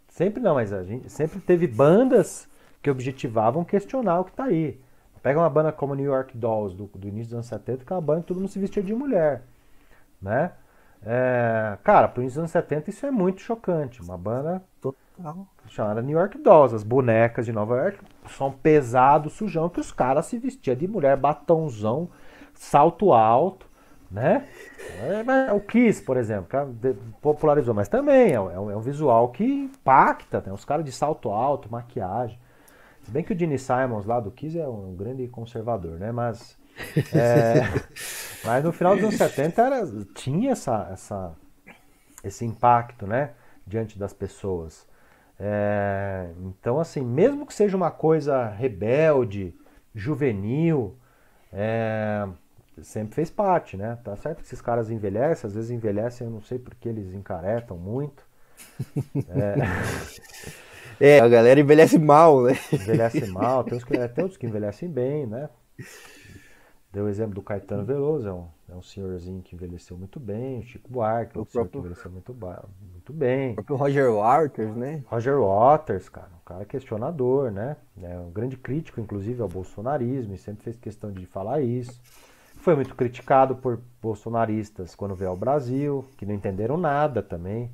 sempre não, mas a gente sempre teve bandas que objetivavam questionar o que está aí. Pega uma banda como New York Dolls do, do, início dos anos 70, que é uma banda que todo mundo se vestia de mulher, né? É, cara, pro início dos anos 70 isso é muito chocante. Uma banda Chamada New York Dolls, as bonecas de Nova York, som pesado, sujão, que os caras se vestiam de mulher, batonzão, salto alto, né? É, o Kiss, por exemplo, que popularizou, mas também é, um, é um é visual que impacta, tem né? os caras de salto alto, maquiagem. Se bem que o Gene Simons lá do Kiss é um grande conservador, né? Mas, é, mas no final dos anos 70 era, tinha essa, essa, esse impacto, né? Diante das pessoas. É, então, assim, mesmo que seja uma coisa rebelde, juvenil, é, sempre fez parte, né? Tá certo que esses caras envelhecem, às vezes envelhecem, eu não sei porque eles encaretam muito. É... é, a galera envelhece mal, né? Envelhece mal, tem, uns que, tem outros que envelhecem bem, né? Deu o exemplo do Caetano Veloso, é um, é um senhorzinho que envelheceu muito bem, o Chico Buarque, o próprio... que envelheceu muito, muito bem. O próprio Roger Waters, né? Roger Waters, cara, um cara questionador, né? É um grande crítico, inclusive, ao bolsonarismo, e sempre fez questão de falar isso. Foi muito criticado por bolsonaristas quando veio ao Brasil, que não entenderam nada também.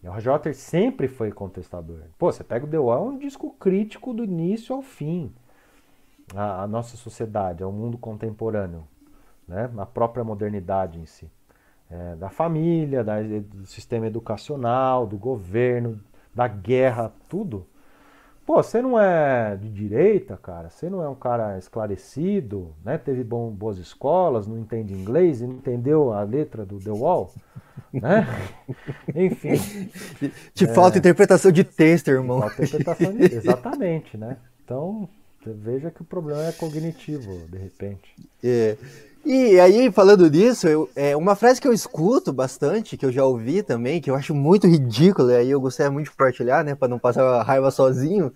E o Roger Waters sempre foi contestador. Pô, você pega o The Wall, é um disco crítico do início ao fim. A, a nossa sociedade, ao mundo contemporâneo, né? a própria modernidade em si. É, da família, da, do sistema educacional, do governo, da guerra, tudo. Pô, você não é de direita, cara, você não é um cara esclarecido, né? Teve bom, boas escolas, não entende inglês e não entendeu a letra do The Wall, né? Enfim. Te é, falta interpretação de texto, irmão. Falta interpretação de exatamente, né? Então, veja que o problema é cognitivo, de repente. É. E aí, falando disso, eu, é uma frase que eu escuto bastante, que eu já ouvi também, que eu acho muito ridícula, e aí eu gostaria muito de compartilhar, né, para não passar raiva sozinho,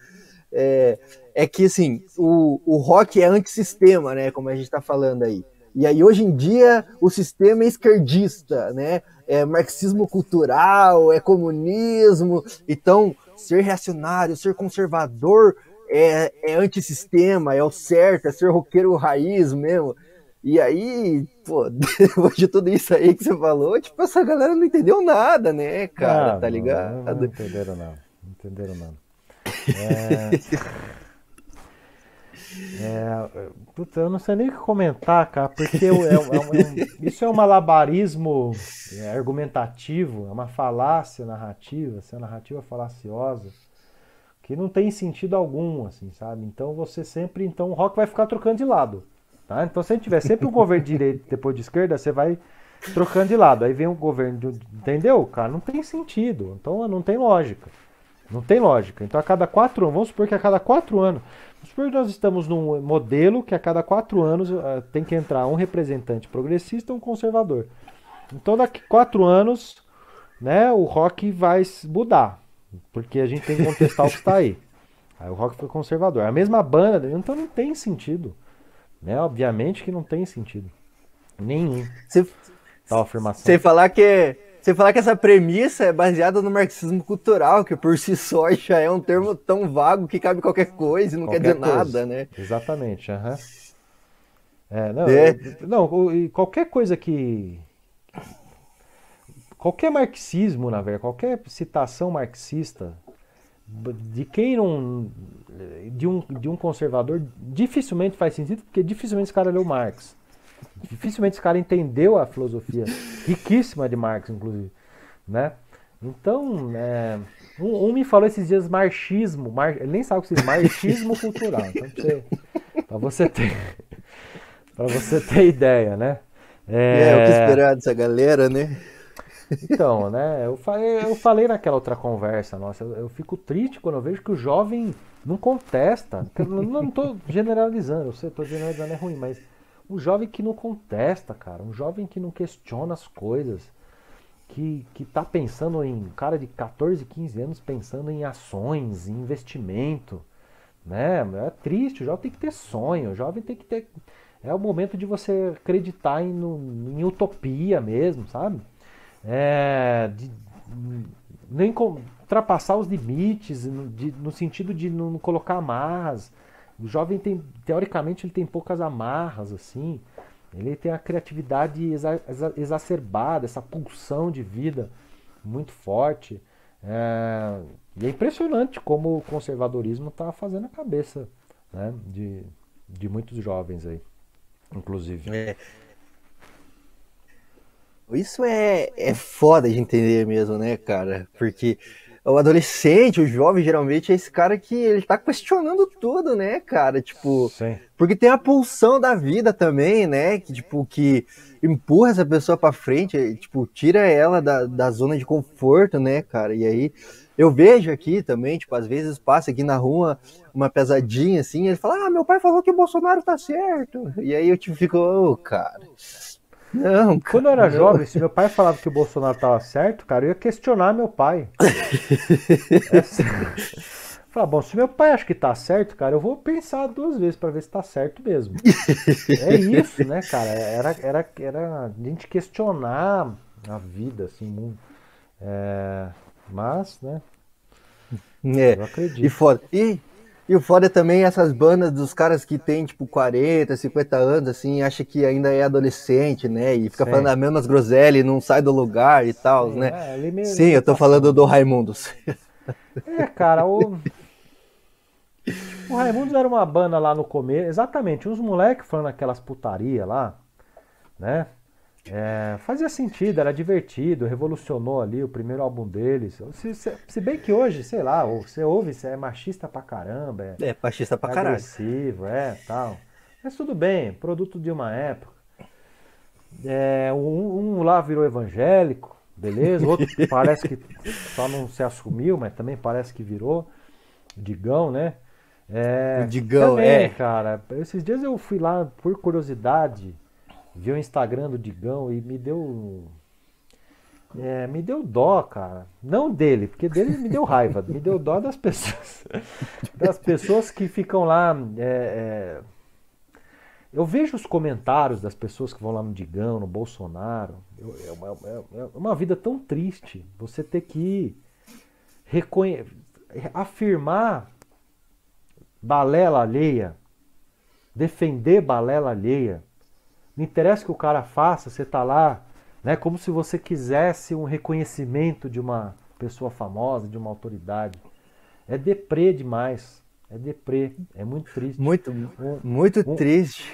é, é que, assim, o, o rock é antissistema, né, como a gente está falando aí. E aí, hoje em dia, o sistema é esquerdista, né, é marxismo cultural, é comunismo, então, ser reacionário, ser conservador é, é antissistema, é o certo, é ser roqueiro raiz mesmo. E aí, pô, depois de tudo isso aí que você falou, tipo, essa galera não entendeu nada, né, cara, ah, tá ligado? Não, não, entenderam não, não entenderam não. É... é... Puta, eu não sei nem o que comentar, cara, porque eu, é, é, é isso é um malabarismo argumentativo, é uma falácia narrativa, assim, uma narrativa falaciosa, que não tem sentido algum, assim, sabe? Então você sempre, então o rock vai ficar trocando de lado. Tá? Então, se tiver sempre um governo de direita depois de esquerda, você vai trocando de lado. Aí vem um governo de. Entendeu? Cara, não tem sentido. Então, não tem lógica. Não tem lógica. Então, a cada quatro anos, vamos supor que a cada quatro anos. Vamos supor que nós estamos num modelo que a cada quatro anos uh, tem que entrar um representante progressista e um conservador. Então, daqui quatro anos, né, o rock vai mudar. Porque a gente tem que contestar o que está aí. Aí o rock foi conservador. A mesma banda, então não tem sentido. Né? Obviamente que não tem sentido. Nenhum. Você, tal afirmação. Você falar que você falar que essa premissa é baseada no marxismo cultural, que por si só já é um termo tão vago que cabe qualquer coisa e não qualquer quer dizer coisa. nada, né? Exatamente, uhum. é, não, é. não, qualquer coisa que. Qualquer marxismo, na verdade, qualquer citação marxista de quem não. De um, de um conservador dificilmente faz sentido, porque dificilmente esse cara leu Marx. Dificilmente esse cara entendeu a filosofia riquíssima de Marx, inclusive. Né? Então, é, um, um, me falou esses dias marxismo, mar, ele nem sabe o que é marxismo cultural. Então, para você, você ter para você ter ideia, né? É, é o que esperar dessa galera, né? Então, né, eu falei, eu falei naquela outra conversa nossa, eu, eu fico triste quando eu vejo que o jovem não contesta. Eu não estou generalizando, eu sei, estou generalizando é ruim, mas o jovem que não contesta, cara, um jovem que não questiona as coisas, que, que tá pensando em, cara de 14, 15 anos pensando em ações, em investimento, né? É triste, o jovem tem que ter sonho, o jovem tem que ter. É o momento de você acreditar em, em utopia mesmo, sabe? É, de, nem com, ultrapassar os limites, no, de, no sentido de não colocar amarras. O jovem tem, teoricamente, ele tem poucas amarras, assim. Ele tem a criatividade exa, exa, exacerbada, essa pulsão de vida muito forte. É, e é impressionante como o conservadorismo está fazendo a cabeça né, de, de muitos jovens aí, inclusive. É. Isso é, é foda de entender mesmo, né, cara? Porque o adolescente, o jovem, geralmente é esse cara que ele tá questionando tudo, né, cara? Tipo, Sim. porque tem a pulsão da vida também, né? Que, tipo, que empurra essa pessoa para frente, tipo, tira ela da, da zona de conforto, né, cara? E aí eu vejo aqui também, tipo, às vezes passa aqui na rua uma pesadinha assim, ele fala: "Ah, meu pai falou que o Bolsonaro tá certo". E aí eu tipo fico, ô, oh, cara. Não, Quando eu era jovem, se meu pai falava que o Bolsonaro estava certo, cara, eu ia questionar meu pai. é Falar, bom, se meu pai acha que tá certo, cara, eu vou pensar duas vezes para ver se tá certo mesmo. é isso, né, cara? Era, era, era a gente questionar a vida, assim, é, mas, né? É, eu acredito. E foda. E e o foda é também essas bandas dos caras que tem, tipo, 40, 50 anos, assim, acha que ainda é adolescente, né? E fica Sim. falando as mesmas groselhas, não sai do lugar e tal, Sim, né? É, Sim, eu tô falando do Raimundos. É, cara, o. O Raimundos era uma banda lá no começo, exatamente, uns moleques falando aquelas putaria lá, né? É, fazia sentido, era divertido, revolucionou ali o primeiro álbum deles. Se, se, se, bem que hoje, sei lá, você ouve, você é machista pra caramba. É, é machista pra é caralho. agressivo, é, tal. Mas tudo bem, produto de uma época. É, um, um lá virou evangélico, beleza? O outro parece que só não se assumiu, mas também parece que virou. Digão, né? É, Digão, também, é. cara. Esses dias eu fui lá por curiosidade vi o Instagram do Digão e me deu. É, me deu dó, cara. Não dele, porque dele me deu raiva. me deu dó das pessoas. Das pessoas que ficam lá. É, é... Eu vejo os comentários das pessoas que vão lá no Digão, no Bolsonaro. É, uma, é, é uma vida tão triste. Você ter que reconhe... afirmar balela alheia, defender balela alheia não interessa o que o cara faça, você está lá, né, como se você quisesse um reconhecimento de uma pessoa famosa, de uma autoridade. É deprê demais. É deprê. É muito triste. Muito, um, muito um, triste.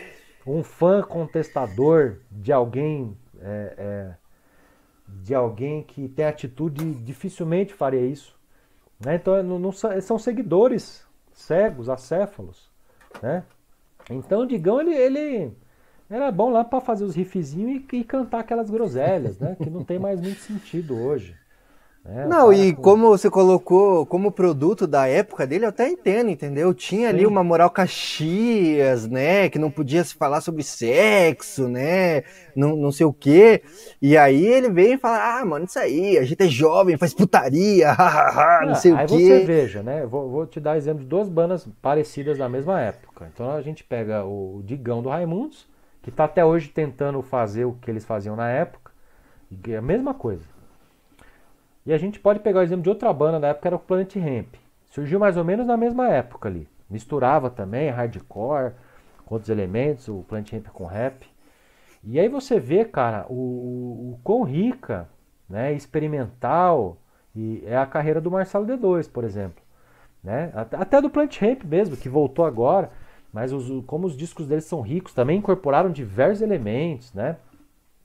Um fã contestador de alguém. É, é, de alguém que tem atitude dificilmente faria isso. Né? Então não, não, são seguidores cegos, acéfalos. Né? Então o Digão ele, ele era bom lá para fazer os riffzinhos e, e, cantar aquelas groselhas, né? Que não tem mais muito sentido hoje. Né? Não, e com... como você colocou como produto da época dele, eu até entendo, entendeu? Tinha Sim. ali uma moral caxias, né? Que não podia se falar sobre sexo, né? Não, não sei o quê. E aí ele vem e fala: ah, mano, isso aí, a gente é jovem, faz putaria, hahaha, não sei o quê. Aí você veja, né? Vou, vou te dar exemplo de duas bandas parecidas da mesma época. Então a gente pega o Digão do Raimundos que está até hoje tentando fazer o que eles faziam na época, é a mesma coisa. E a gente pode pegar o exemplo de outra banda da época, era o Planet Ramp. Surgiu mais ou menos na mesma época ali. Misturava também hardcore com outros elementos, o Planet Ramp com rap. E aí você vê, cara, o, o, o quão rica, né, experimental e é a carreira do Marcelo D2, por exemplo. Né? Até do Plant Ramp mesmo, que voltou agora. Mas os, como os discos deles são ricos, também incorporaram diversos elementos, né?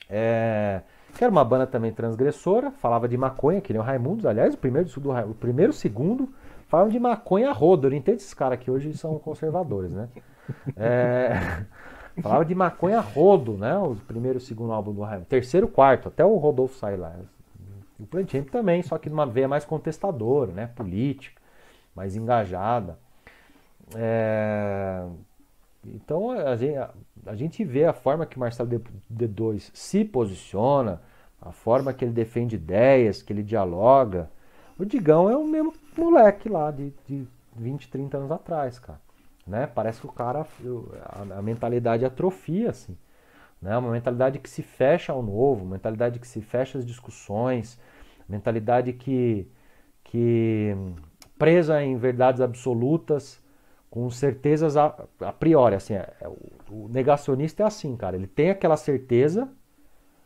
É, que era uma banda também transgressora, falava de maconha, que nem o Raimundos, aliás, o primeiro, do, o primeiro segundo falam de maconha rodo. Eu não entendo esses caras que hoje são conservadores, né? É, falava de maconha rodo, né? O primeiro e segundo álbum do Raimundo. Terceiro, quarto, até o Rodolfo sai lá. O Plantinho também, só que numa veia mais contestadora, né? Política, mais engajada. É, então a gente, a gente vê a forma que Marcelo D2 se posiciona, a forma que ele defende ideias, que ele dialoga. O Digão é o mesmo moleque lá de, de 20, 30 anos atrás, cara. Né? Parece que o cara, a, a mentalidade atrofia, assim. né? Uma mentalidade que se fecha ao novo, uma mentalidade que se fecha às discussões, mentalidade que, que presa em verdades absolutas, com certezas a, a priori. Assim, é, é, o, o, negacionista é assim, cara. Ele tem aquela certeza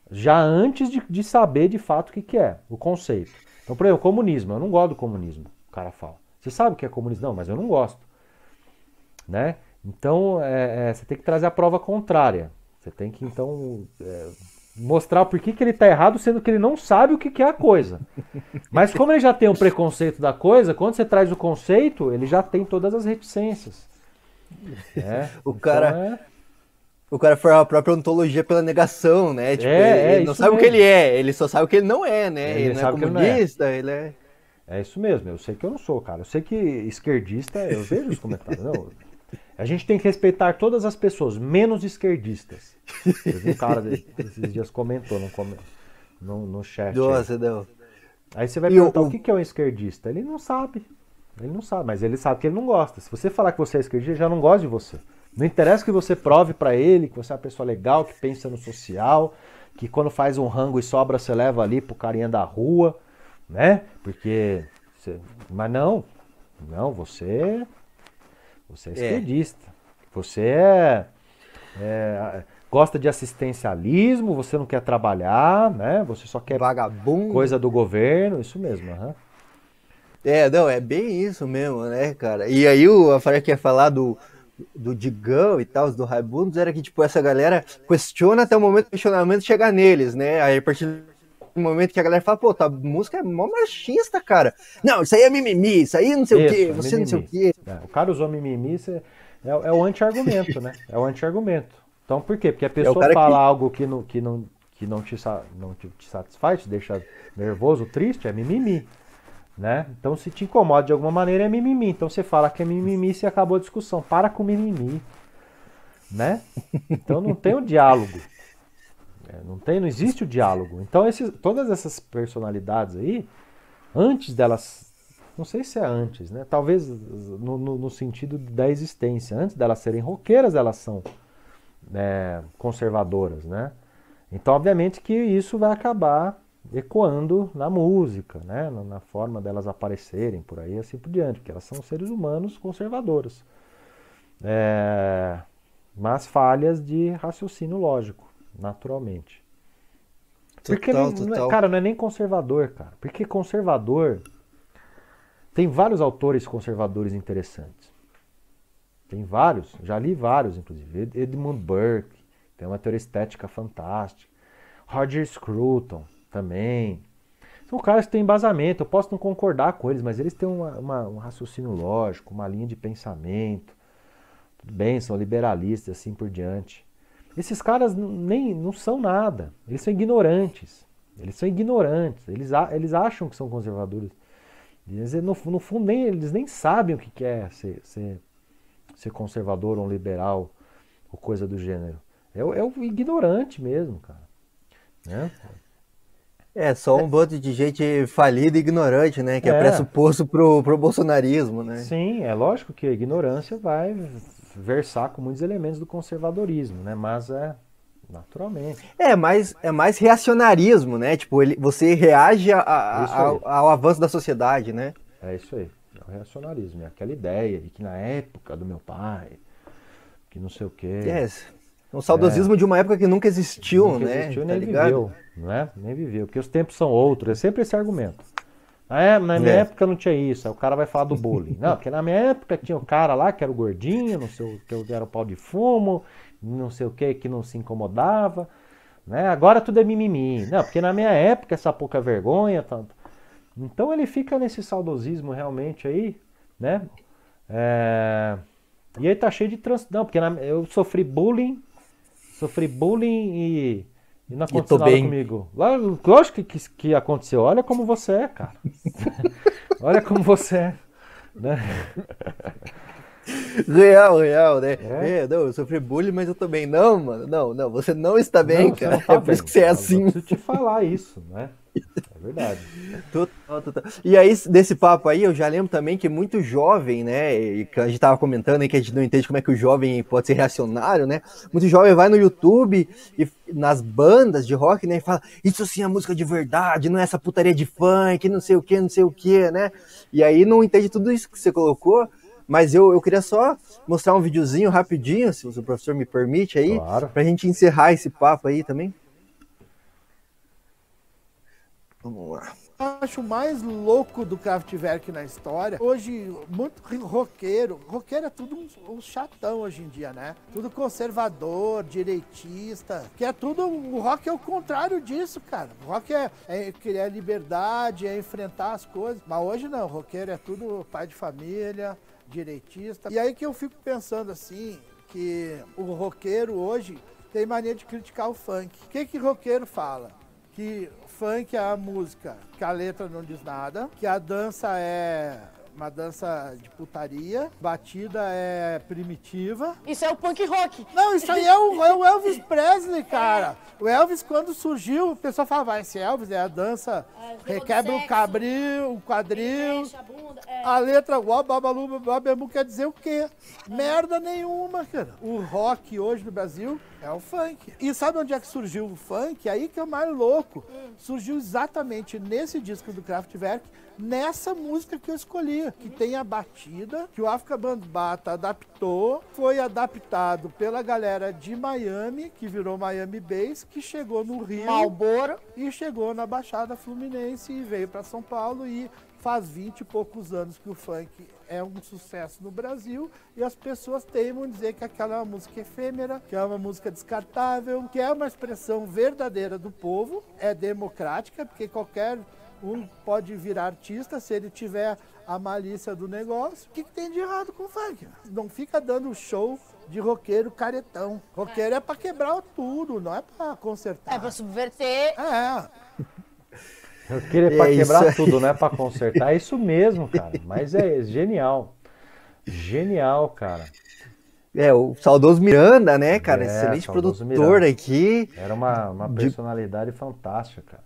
já antes de, de saber de fato o que, que é, o conceito. Então, por exemplo, comunismo. Eu não gosto do comunismo, o cara fala. Você sabe o que é comunismo? Não, mas eu não gosto. Né? Então, é, é, você tem que trazer a prova contrária. Você tem que, então, é, mostrar por que, que ele está errado, sendo que ele não sabe o que, que é a coisa. Mas como ele já tem um preconceito da coisa, quando você traz o conceito, ele já tem todas as reticências. É, o então cara... É... O cara foi a própria ontologia pela negação, né? Tipo, é, ele, é não sabe mesmo. o que ele é, ele só sabe o que ele não é, né? Ele, ele não é comunista, ele, não é. ele é. É isso mesmo, eu sei que eu não sou, cara. Eu sei que esquerdista, eu vejo os comentários. Não, a gente tem que respeitar todas as pessoas, menos esquerdistas. um cara esses dias comentou no, no, no chat. Nossa, não. Aí você vai e perguntar o, o que é um esquerdista. Ele não sabe. Ele não sabe, mas ele sabe que ele não gosta. Se você falar que você é esquerdista, ele já não gosta de você. Não interessa que você prove para ele que você é uma pessoa legal, que pensa no social, que quando faz um rango e sobra, você leva ali pro carinha da rua, né? Porque. Você... Mas não. Não, você você é, é esquerdista. Você é, é, gosta de assistencialismo, você não quer trabalhar, né? Você só quer Vagabundo. coisa do governo, isso mesmo. Uhum. É, não, é bem isso mesmo, né, cara? E aí o Afara quer falar do, do Digão e tal, do Raimundos, era que, tipo, essa galera questiona até o momento do questionamento chegar neles, né? Aí a partir um momento que a galera fala, pô, tua música é mó machista, cara. Não, isso aí é mimimi, isso aí não sei isso, o quê, você mimimi. não sei o quê. É, o cara usou mimimi, é, é, é o anti-argumento, né? É o anti-argumento. Então por quê? Porque a é pessoa é fala que... algo que não, que não, que não, te, não te, te satisfaz, te deixa nervoso, triste, é mimimi. Né? Então se te incomoda de alguma maneira é mimimi. Então você fala que é mimimi e acabou a discussão. Para com mimimi. Né? Então não tem o um diálogo. É, não tem, não existe o diálogo. Então, esses, todas essas personalidades aí, antes delas, não sei se é antes, né? Talvez no, no, no sentido da existência, antes delas serem roqueiras, elas são é, conservadoras, né? Então, obviamente que isso vai acabar ecoando na música, né? na, na forma delas aparecerem por aí, assim por diante, porque elas são seres humanos conservadoras, é, mas falhas de raciocínio lógico naturalmente. Porque total, ele, total. cara, não é nem conservador, cara. Porque conservador tem vários autores conservadores interessantes. Tem vários, já li vários, inclusive. Edmund Burke, tem uma teoria estética fantástica. Roger Scruton também. São caras que têm embasamento. Eu posso não concordar com eles, mas eles têm uma, uma, um raciocínio lógico, uma linha de pensamento. Tudo bem, são liberalistas assim por diante. Esses caras nem não são nada. Eles são ignorantes. Eles são ignorantes. Eles, eles acham que são conservadores. Eles, no, no fundo, nem, eles nem sabem o que é ser, ser, ser conservador ou liberal ou coisa do gênero. É, é o ignorante mesmo, cara. Né? É, só um bando de gente falida e ignorante, né? Que é, é pressuposto pro, pro bolsonarismo, né? Sim, é lógico que a ignorância vai versar com muitos elementos do conservadorismo, né? Mas é naturalmente. É mais é mais reacionarismo, né? Tipo, ele, você reage a, a, ao, ao, avanço da sociedade, né? É isso aí. É o reacionarismo, é aquela ideia de que na época do meu pai, que não sei o quê. É, um saudosismo é, de uma época que nunca existiu, nunca né? Existiu, tá nem ligado? viveu, não é? Nem viveu, porque os tempos são outros, é sempre esse argumento. Ah, é, na minha é. época não tinha isso. Aí o cara vai falar do bullying. Não, porque na minha época tinha o cara lá que era o gordinho, não sei o que era o pau de fumo, não sei o que, que não se incomodava. Né? Agora tudo é mimimi. Não, porque na minha época essa pouca vergonha. Tanto. Então ele fica nesse saudosismo realmente aí, né? É... E aí tá cheio de trans. Não, porque na... eu sofri bullying, sofri bullying e e não aconteceu nada bem. comigo. Lógico que, que, que, aconteceu. Olha como você é, cara. Olha como você é. Né? Real, real, né? É? é? não, eu sofri bullying, mas eu tô bem. Não, mano, não, não, você não está bem, não, cara. Tá é por isso que você é assim. Eu preciso te falar isso, né? Verdade. Total, total. E aí, desse papo aí, eu já lembro também que muito jovem, né? E a gente tava comentando aí que a gente não entende como é que o jovem pode ser reacionário, né? Muito jovem vai no YouTube e nas bandas de rock, né? E fala, isso sim é música de verdade, não é essa putaria de funk, não sei o que, não sei o que, né? E aí não entende tudo isso que você colocou. Mas eu, eu queria só mostrar um videozinho rapidinho, se o professor me permite aí, Claro. pra gente encerrar esse papo aí também. Vamos lá. acho mais louco do Kraftwerk na história. Hoje, muito roqueiro. Roqueiro é tudo um, um chatão hoje em dia, né? Tudo conservador, direitista. Que é tudo. O rock é o contrário disso, cara. O rock é, é criar liberdade, é enfrentar as coisas. Mas hoje não. Roqueiro é tudo pai de família, direitista. E aí que eu fico pensando assim, que o roqueiro hoje tem mania de criticar o funk. O que que roqueiro fala? Que funk é a música que a letra não diz nada, que a dança é uma dança de putaria, batida é primitiva. Isso é o punk rock. Não, isso aí é o, é o Elvis Presley, cara. O Elvis, quando surgiu, o pessoal falava, ah, esse Elvis é a dança, É, o requebra o cabril, o quadril. A bunda. É. A letra Wababalu quer dizer o quê? Merda nenhuma, cara. O rock hoje no Brasil é o funk. E sabe onde é que surgiu o funk? Aí que é o mais louco. Surgiu exatamente nesse disco do Kraftwerk, nessa música que eu escolhi, que tem a batida, que o África Bambata adaptou, foi adaptado pela galera de Miami, que virou Miami Bass, que chegou no Rio Malboro. e chegou na Baixada Fluminense e veio para São Paulo e faz 20 e poucos anos que o funk é um sucesso no Brasil e as pessoas teimam em dizer que aquela é uma música efêmera, que é uma música descartável, que é uma expressão verdadeira do povo, é democrática, porque qualquer um pode virar artista se ele tiver a malícia do negócio. O que, que tem de errado com o funk? Não fica dando show de roqueiro caretão. Roqueiro é, pra quebrar tudo, não é pra consertar. É pra subverter. É, Eu queria É isso quebrar tudo, não é pra consertar. É isso mesmo, cara. Mas é genial. Genial, cara. É, o saudoso Miranda, né, cara? É, Excelente produtor Miranda. aqui. Era uma, uma De- personalidade fantástica, cara.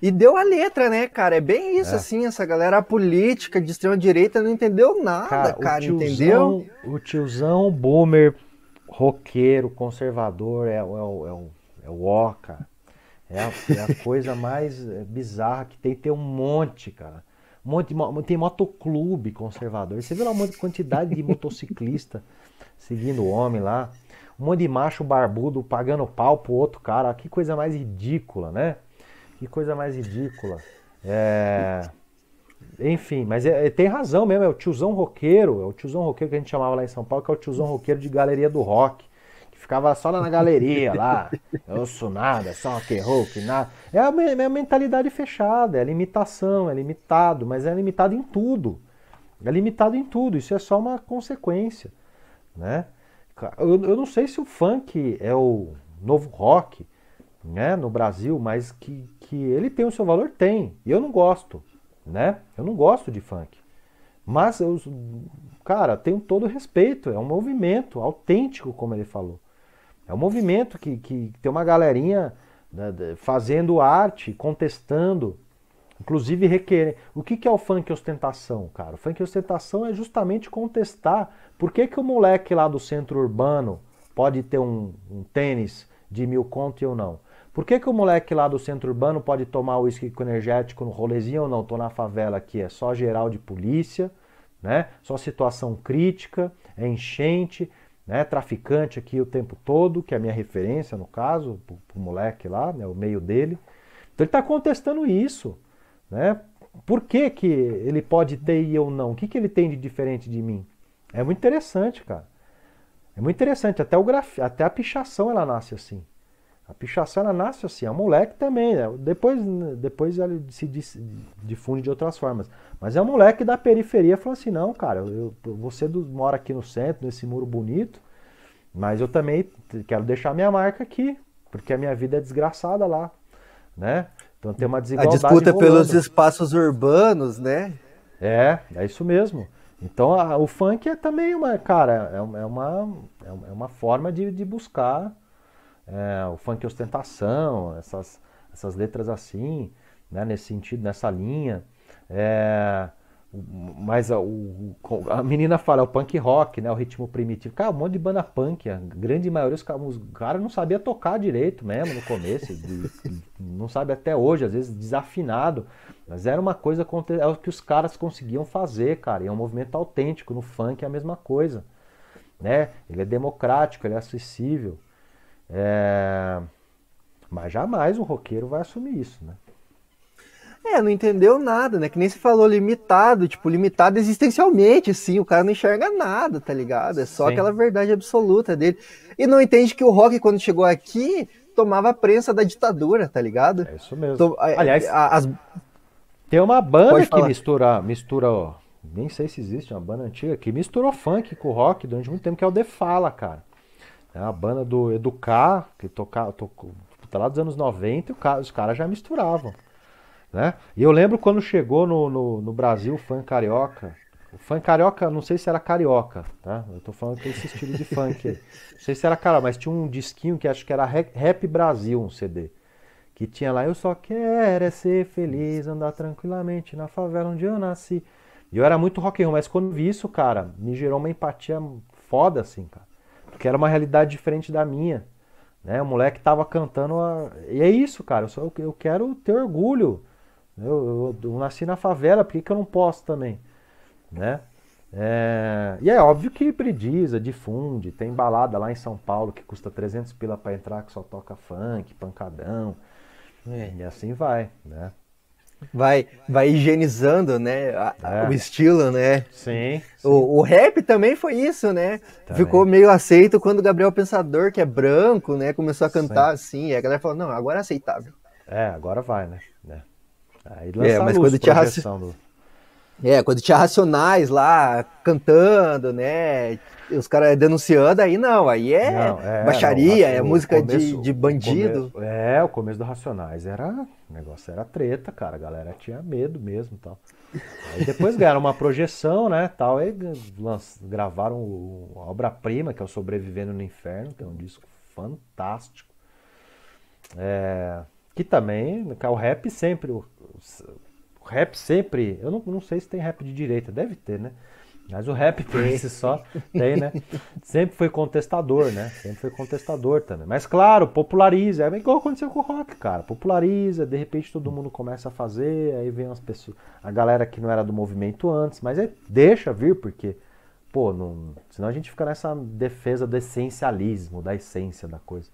E deu a letra, né, cara? É bem isso, É. assim, essa galera política de extrema direita não entendeu nada, cara, o entendeu? tiozão, o tiozão boomer, roqueiro, conservador, é, o- é, o- é, o, é o cara. É a, é a coisa mais eh, bizarra que tem. Tem um monte, cara. Um monte de, tem motoclube conservador. Você viu lá uma quantidade de motociclista seguindo o homem lá. Um monte de macho barbudo pagando pau pro outro cara. Que coisa mais ridícula, né? Que coisa mais ridícula. É... Enfim, mas é- é- tem razão mesmo, é o tiozão roqueiro, é o tiozão roqueiro que a gente chamava lá em São Paulo, que é o tiozão roqueiro de galeria do rock, ficava só lá na galeria, lá, eu sou nada, só rock and roll, que nada. É a, é a mentalidade fechada, é limitação, é limitado, mas é limitado em tudo. É limitado em tudo, isso é só uma consequência, né? Eu, eu não sei se o funk é o novo rock, né, no Brasil, mas que, que ele tem o seu valor, tem. E eu não gosto, né? Eu não gosto de funk. Mas eu, cara, tenho todo o respeito. É um movimento autêntico, como ele falou. É um movimento que, que tem uma galerinha né, fazendo arte, contestando, inclusive requerendo. O que, que é o funk ostentação, cara? O funk ostentação é justamente contestar por que, que o moleque lá do centro urbano pode ter um, um tênis de mil conto e eu não? Por que, que o moleque lá do centro urbano pode tomar uísque com energético no rolezinho ou não? Tô na favela aqui, é só geral de polícia, né? Só situação crítica, é enchente, né? Traficante aqui o tempo todo, que é a minha referência no caso, pro, pro moleque lá, né? O meio dele. Então ele está contestando isso, né? Por que, que ele pode ter e eu não? O que, que ele tem de diferente de mim? É muito interessante, cara. É muito interessante. Até, o graf... Até a pichação ela nasce assim. A pichação nasce assim. A moleque também. Né? Depois, depois ela se difunde de outras formas. Mas é um moleque da periferia falando assim: não, cara, eu, você do- mora aqui no centro, nesse muro bonito, mas eu também quero deixar minha marca aqui, porque a minha vida é desgraçada lá. Né? Então tem uma A desigualdade. disputa rolando. pelos espaços urbanos, né? É, é isso mesmo. Então a- o funk é também uma, cara, é, um- é uma, é uma- é uma forma de, de buscar é, o funk ostentação, essas, essas letras assim, né, nesse sentido, nessa linha. É, mas a, o, a menina fala, é o punk rock, né? O ritmo primitivo. Cara, um monte de banda punk. A grande maioria, os caras não sabia tocar direito mesmo no começo. de, não sabe até hoje, às vezes desafinado. Mas era uma coisa é o que os caras conseguiam fazer, cara. E é um movimento autêntico. No funk é a mesma coisa. Né? Ele é democrático, ele é acessível. É... Mas jamais um roqueiro vai assumir isso, né? É, não entendeu nada, né? Que nem se falou limitado, tipo, limitado existencialmente, assim, o cara não enxerga nada, tá ligado? É só Sim. aquela verdade absoluta dele. E não entende que o rock, quando chegou aqui, tomava a prensa da ditadura, tá ligado? É isso mesmo. Então, Aliás, as... tem uma banda que mistura, mistura, ó, nem sei se existe, uma banda antiga que misturou funk com rock durante muito tempo, que é o The Fala, cara. É banda do Educar, que tocava, tocou, tá lá dos anos 90, e os caras já misturavam. Né? E eu lembro quando chegou no, no, no, Brasil o funk carioca. O funk carioca, não sei se era carioca, tá? Eu tô falando que esse estilo de funk. Não sei se era carioca, mas tinha um disquinho que acho que era Rap Brasil, um CD. Que tinha lá, eu só quero é ser feliz, andar tranquilamente na favela onde eu nasci. E eu era muito rock and roll, mas quando vi isso, cara, me gerou uma empatia foda, assim, cara. Porque era uma realidade diferente da minha. Né? O moleque tava cantando. A... E é isso, cara. Eu, só, eu quero ter orgulho eu, eu, eu nasci na favela, por que, que eu não posso também? Né? É, e é óbvio que prediza, difunde, tem balada lá em São Paulo que custa 300 pila para entrar, que só toca funk, pancadão, é. e assim vai, né? Vai, vai higienizando, né, a, é. o estilo, né? Sim. sim. O, o, rap também foi isso, né? Também. Ficou meio aceito quando o Gabriel Pensador, que é branco, né, começou a cantar sim. assim, e a galera falou, não, agora é aceitável. É, agora vai, né? É. Aí é, mas quando tinha raci... do... É, quando tinha Racionais lá cantando, né? Os caras denunciando, aí não, aí é, não, é baixaria, não, é música começo, de, de bandido. Começo, é, o começo do Racionais era. O negócio era treta, cara. A galera tinha medo mesmo e tal. Aí depois ganharam uma projeção, né? Tal, aí gravaram a obra-prima, que é o Sobrevivendo no Inferno, que é um disco fantástico. É, que também, o rap sempre, rap sempre, eu não, não sei se tem rap de direita, deve ter, né? Mas o rap por si só tem, né? Sempre foi contestador, né? Sempre foi contestador também. Mas claro, populariza. É igual aconteceu com o rock, cara. Populariza, de repente todo mundo começa a fazer, aí vem as pessoas. A galera que não era do movimento antes, mas é, deixa vir, porque, pô, não, senão a gente fica nessa defesa do essencialismo, da essência da coisa.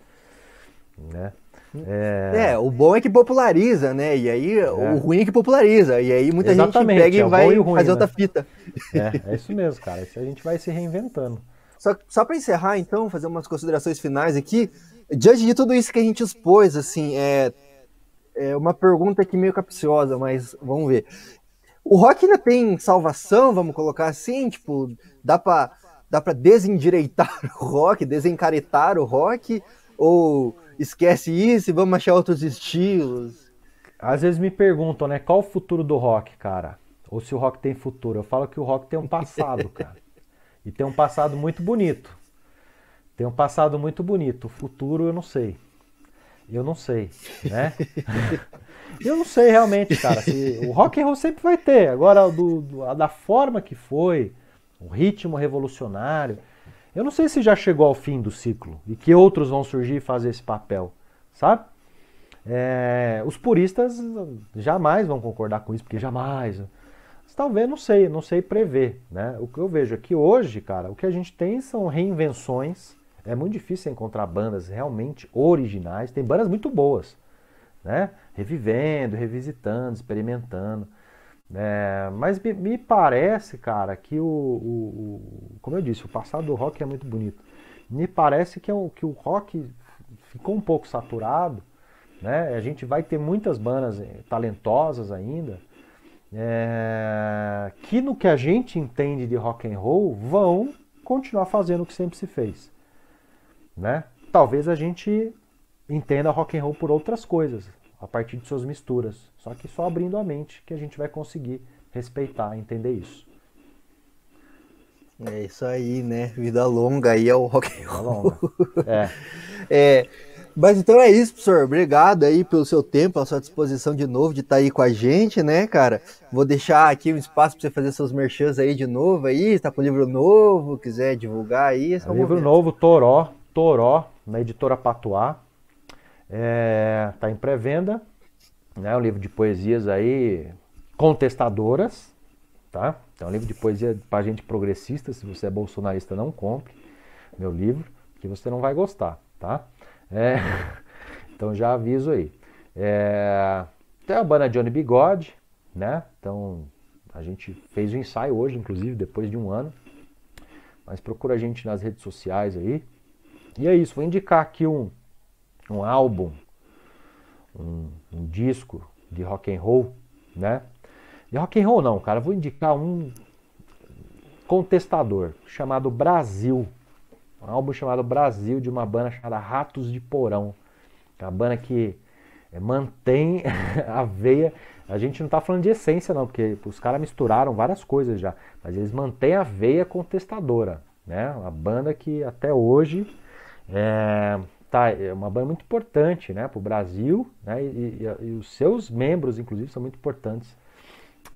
Né? É... é... o bom é que populariza, né? E aí é. o ruim é que populariza. E aí muita Exatamente, gente pega é e vai ruim, fazer né? outra fita. É, é isso mesmo, cara. Isso a gente vai se reinventando. Só, só para encerrar, então, fazer umas considerações finais aqui. Diante de tudo isso que a gente expôs, assim, é, é uma pergunta aqui meio capciosa, mas vamos ver. O rock ainda tem salvação, vamos colocar assim? Tipo, dá para dá pra desendireitar o rock, desencaretar o rock? Ou esquece isso e vamos achar outros estilos. Às vezes me perguntam, né, qual o futuro do rock, cara? Ou se o rock tem futuro. Eu falo que o rock tem um passado, cara. E tem um passado muito bonito. Tem um passado muito bonito. O futuro eu não sei. Eu não sei, né? eu não sei realmente, cara. Se, o rock and roll sempre vai ter. Agora, do, do, da forma que foi, o ritmo revolucionário. Eu não sei se já chegou ao fim do ciclo e que outros vão surgir e fazer esse papel, sabe? É, os puristas jamais vão concordar com isso, porque jamais. Talvez, não sei, não sei prever. Né? O que eu vejo é que hoje, cara, o que a gente tem são reinvenções. É muito difícil encontrar bandas realmente originais. Tem bandas muito boas, né? Revivendo, revisitando, experimentando. É, mas me, me, parece, cara, que o, o, o, Como eu disse, o passado do rock é muito bonito. Me parece que, é o, que o rock ficou um pouco saturado. Né? A gente vai ter muitas bandas eh, talentosas ainda. É, que no que a gente entende de rock and roll vão continuar fazendo o que sempre se fez. Né? Talvez a gente entenda rock and roll por outras coisas a partir de suas misturas. Só que só abrindo a mente que a gente vai conseguir respeitar, entender isso. É isso aí, né? Vida longa aí é o rock and roll. É. é. Mas então é isso, professor. Obrigado aí pelo seu tempo, pela sua disposição de novo de estar aí com a gente, né, cara? Vou deixar aqui um espaço para você fazer seus merchans aí de novo aí, está com livro novo, quiser divulgar aí. É um livro momento. novo, Toró, Toró, na editora Patuá. É, tá em pré-venda, né? Um livro de poesias aí contestadoras, tá? É um livro de poesia para gente progressista. Se você é bolsonarista, não compre meu livro, que você não vai gostar, tá? É, então já aviso aí. É, tem a banda Johnny Bigode, né? Então a gente fez o um ensaio hoje, inclusive, depois de um ano. Mas procura a gente nas redes sociais aí. E é isso, vou indicar aqui um, um álbum, um, um disco de rock and roll, né? De rock and roll não, cara, vou indicar um contestador chamado Brasil. Um álbum chamado Brasil de uma banda chamada Ratos de Porão. É uma banda que é, mantém a veia. A gente não está falando de essência, não, porque os caras misturaram várias coisas já. Mas eles mantêm a veia contestadora. Né? Uma banda que até hoje é, tá, é uma banda muito importante né, para o Brasil. Né? E, e, e os seus membros, inclusive, são muito importantes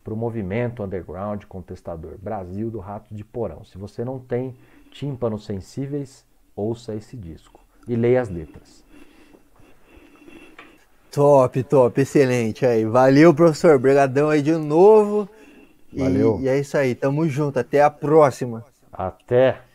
para o movimento underground contestador. Brasil do Rato de Porão. Se você não tem tímpanos sensíveis, ouça esse disco e leia as letras. Top, top, excelente aí. Valeu, professor. Obrigadão aí de novo. Valeu. E, e é isso aí, tamo junto. Até a próxima. Até.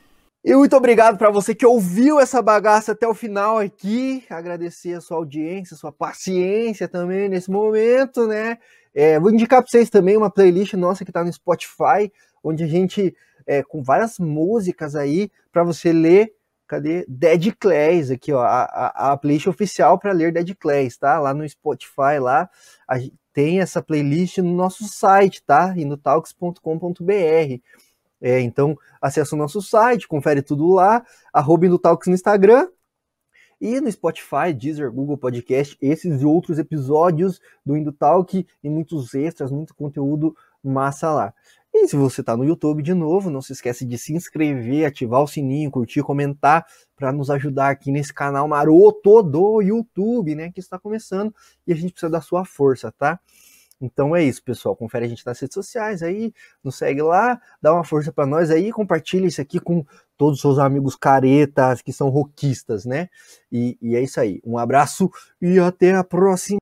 E muito obrigado para você que ouviu essa bagaça até o final aqui. Agradecer a sua audiência, a sua paciência também nesse momento, né? É, vou indicar para vocês também uma playlist nossa que está no Spotify, onde a gente é, com várias músicas aí para você ler. Cadê? Dead Clays, aqui, ó, a, a, playlist oficial para ler Dead Clays, tá? Lá no Spotify, lá a, tem essa playlist no nosso site, tá? Inotalks.com.br. É, então, acessa o nosso site, confere tudo lá, arroba Inotalks no Instagram, e no Spotify, Deezer, Google Podcast, esses e outros episódios do Indutalk e muitos extras, muito conteúdo massa lá. E se você está no YouTube de novo, não se esquece de se inscrever, ativar o sininho, curtir, comentar para nos ajudar aqui nesse canal maroto do YouTube, né? Que está começando e a gente precisa da sua força, tá? Então é isso, pessoal. Confere a gente nas redes sociais aí, nos segue lá, dá uma força para nós aí, compartilha isso aqui com todos os seus amigos caretas que são roquistas, né? E, e é isso aí. Um abraço e até a próxima.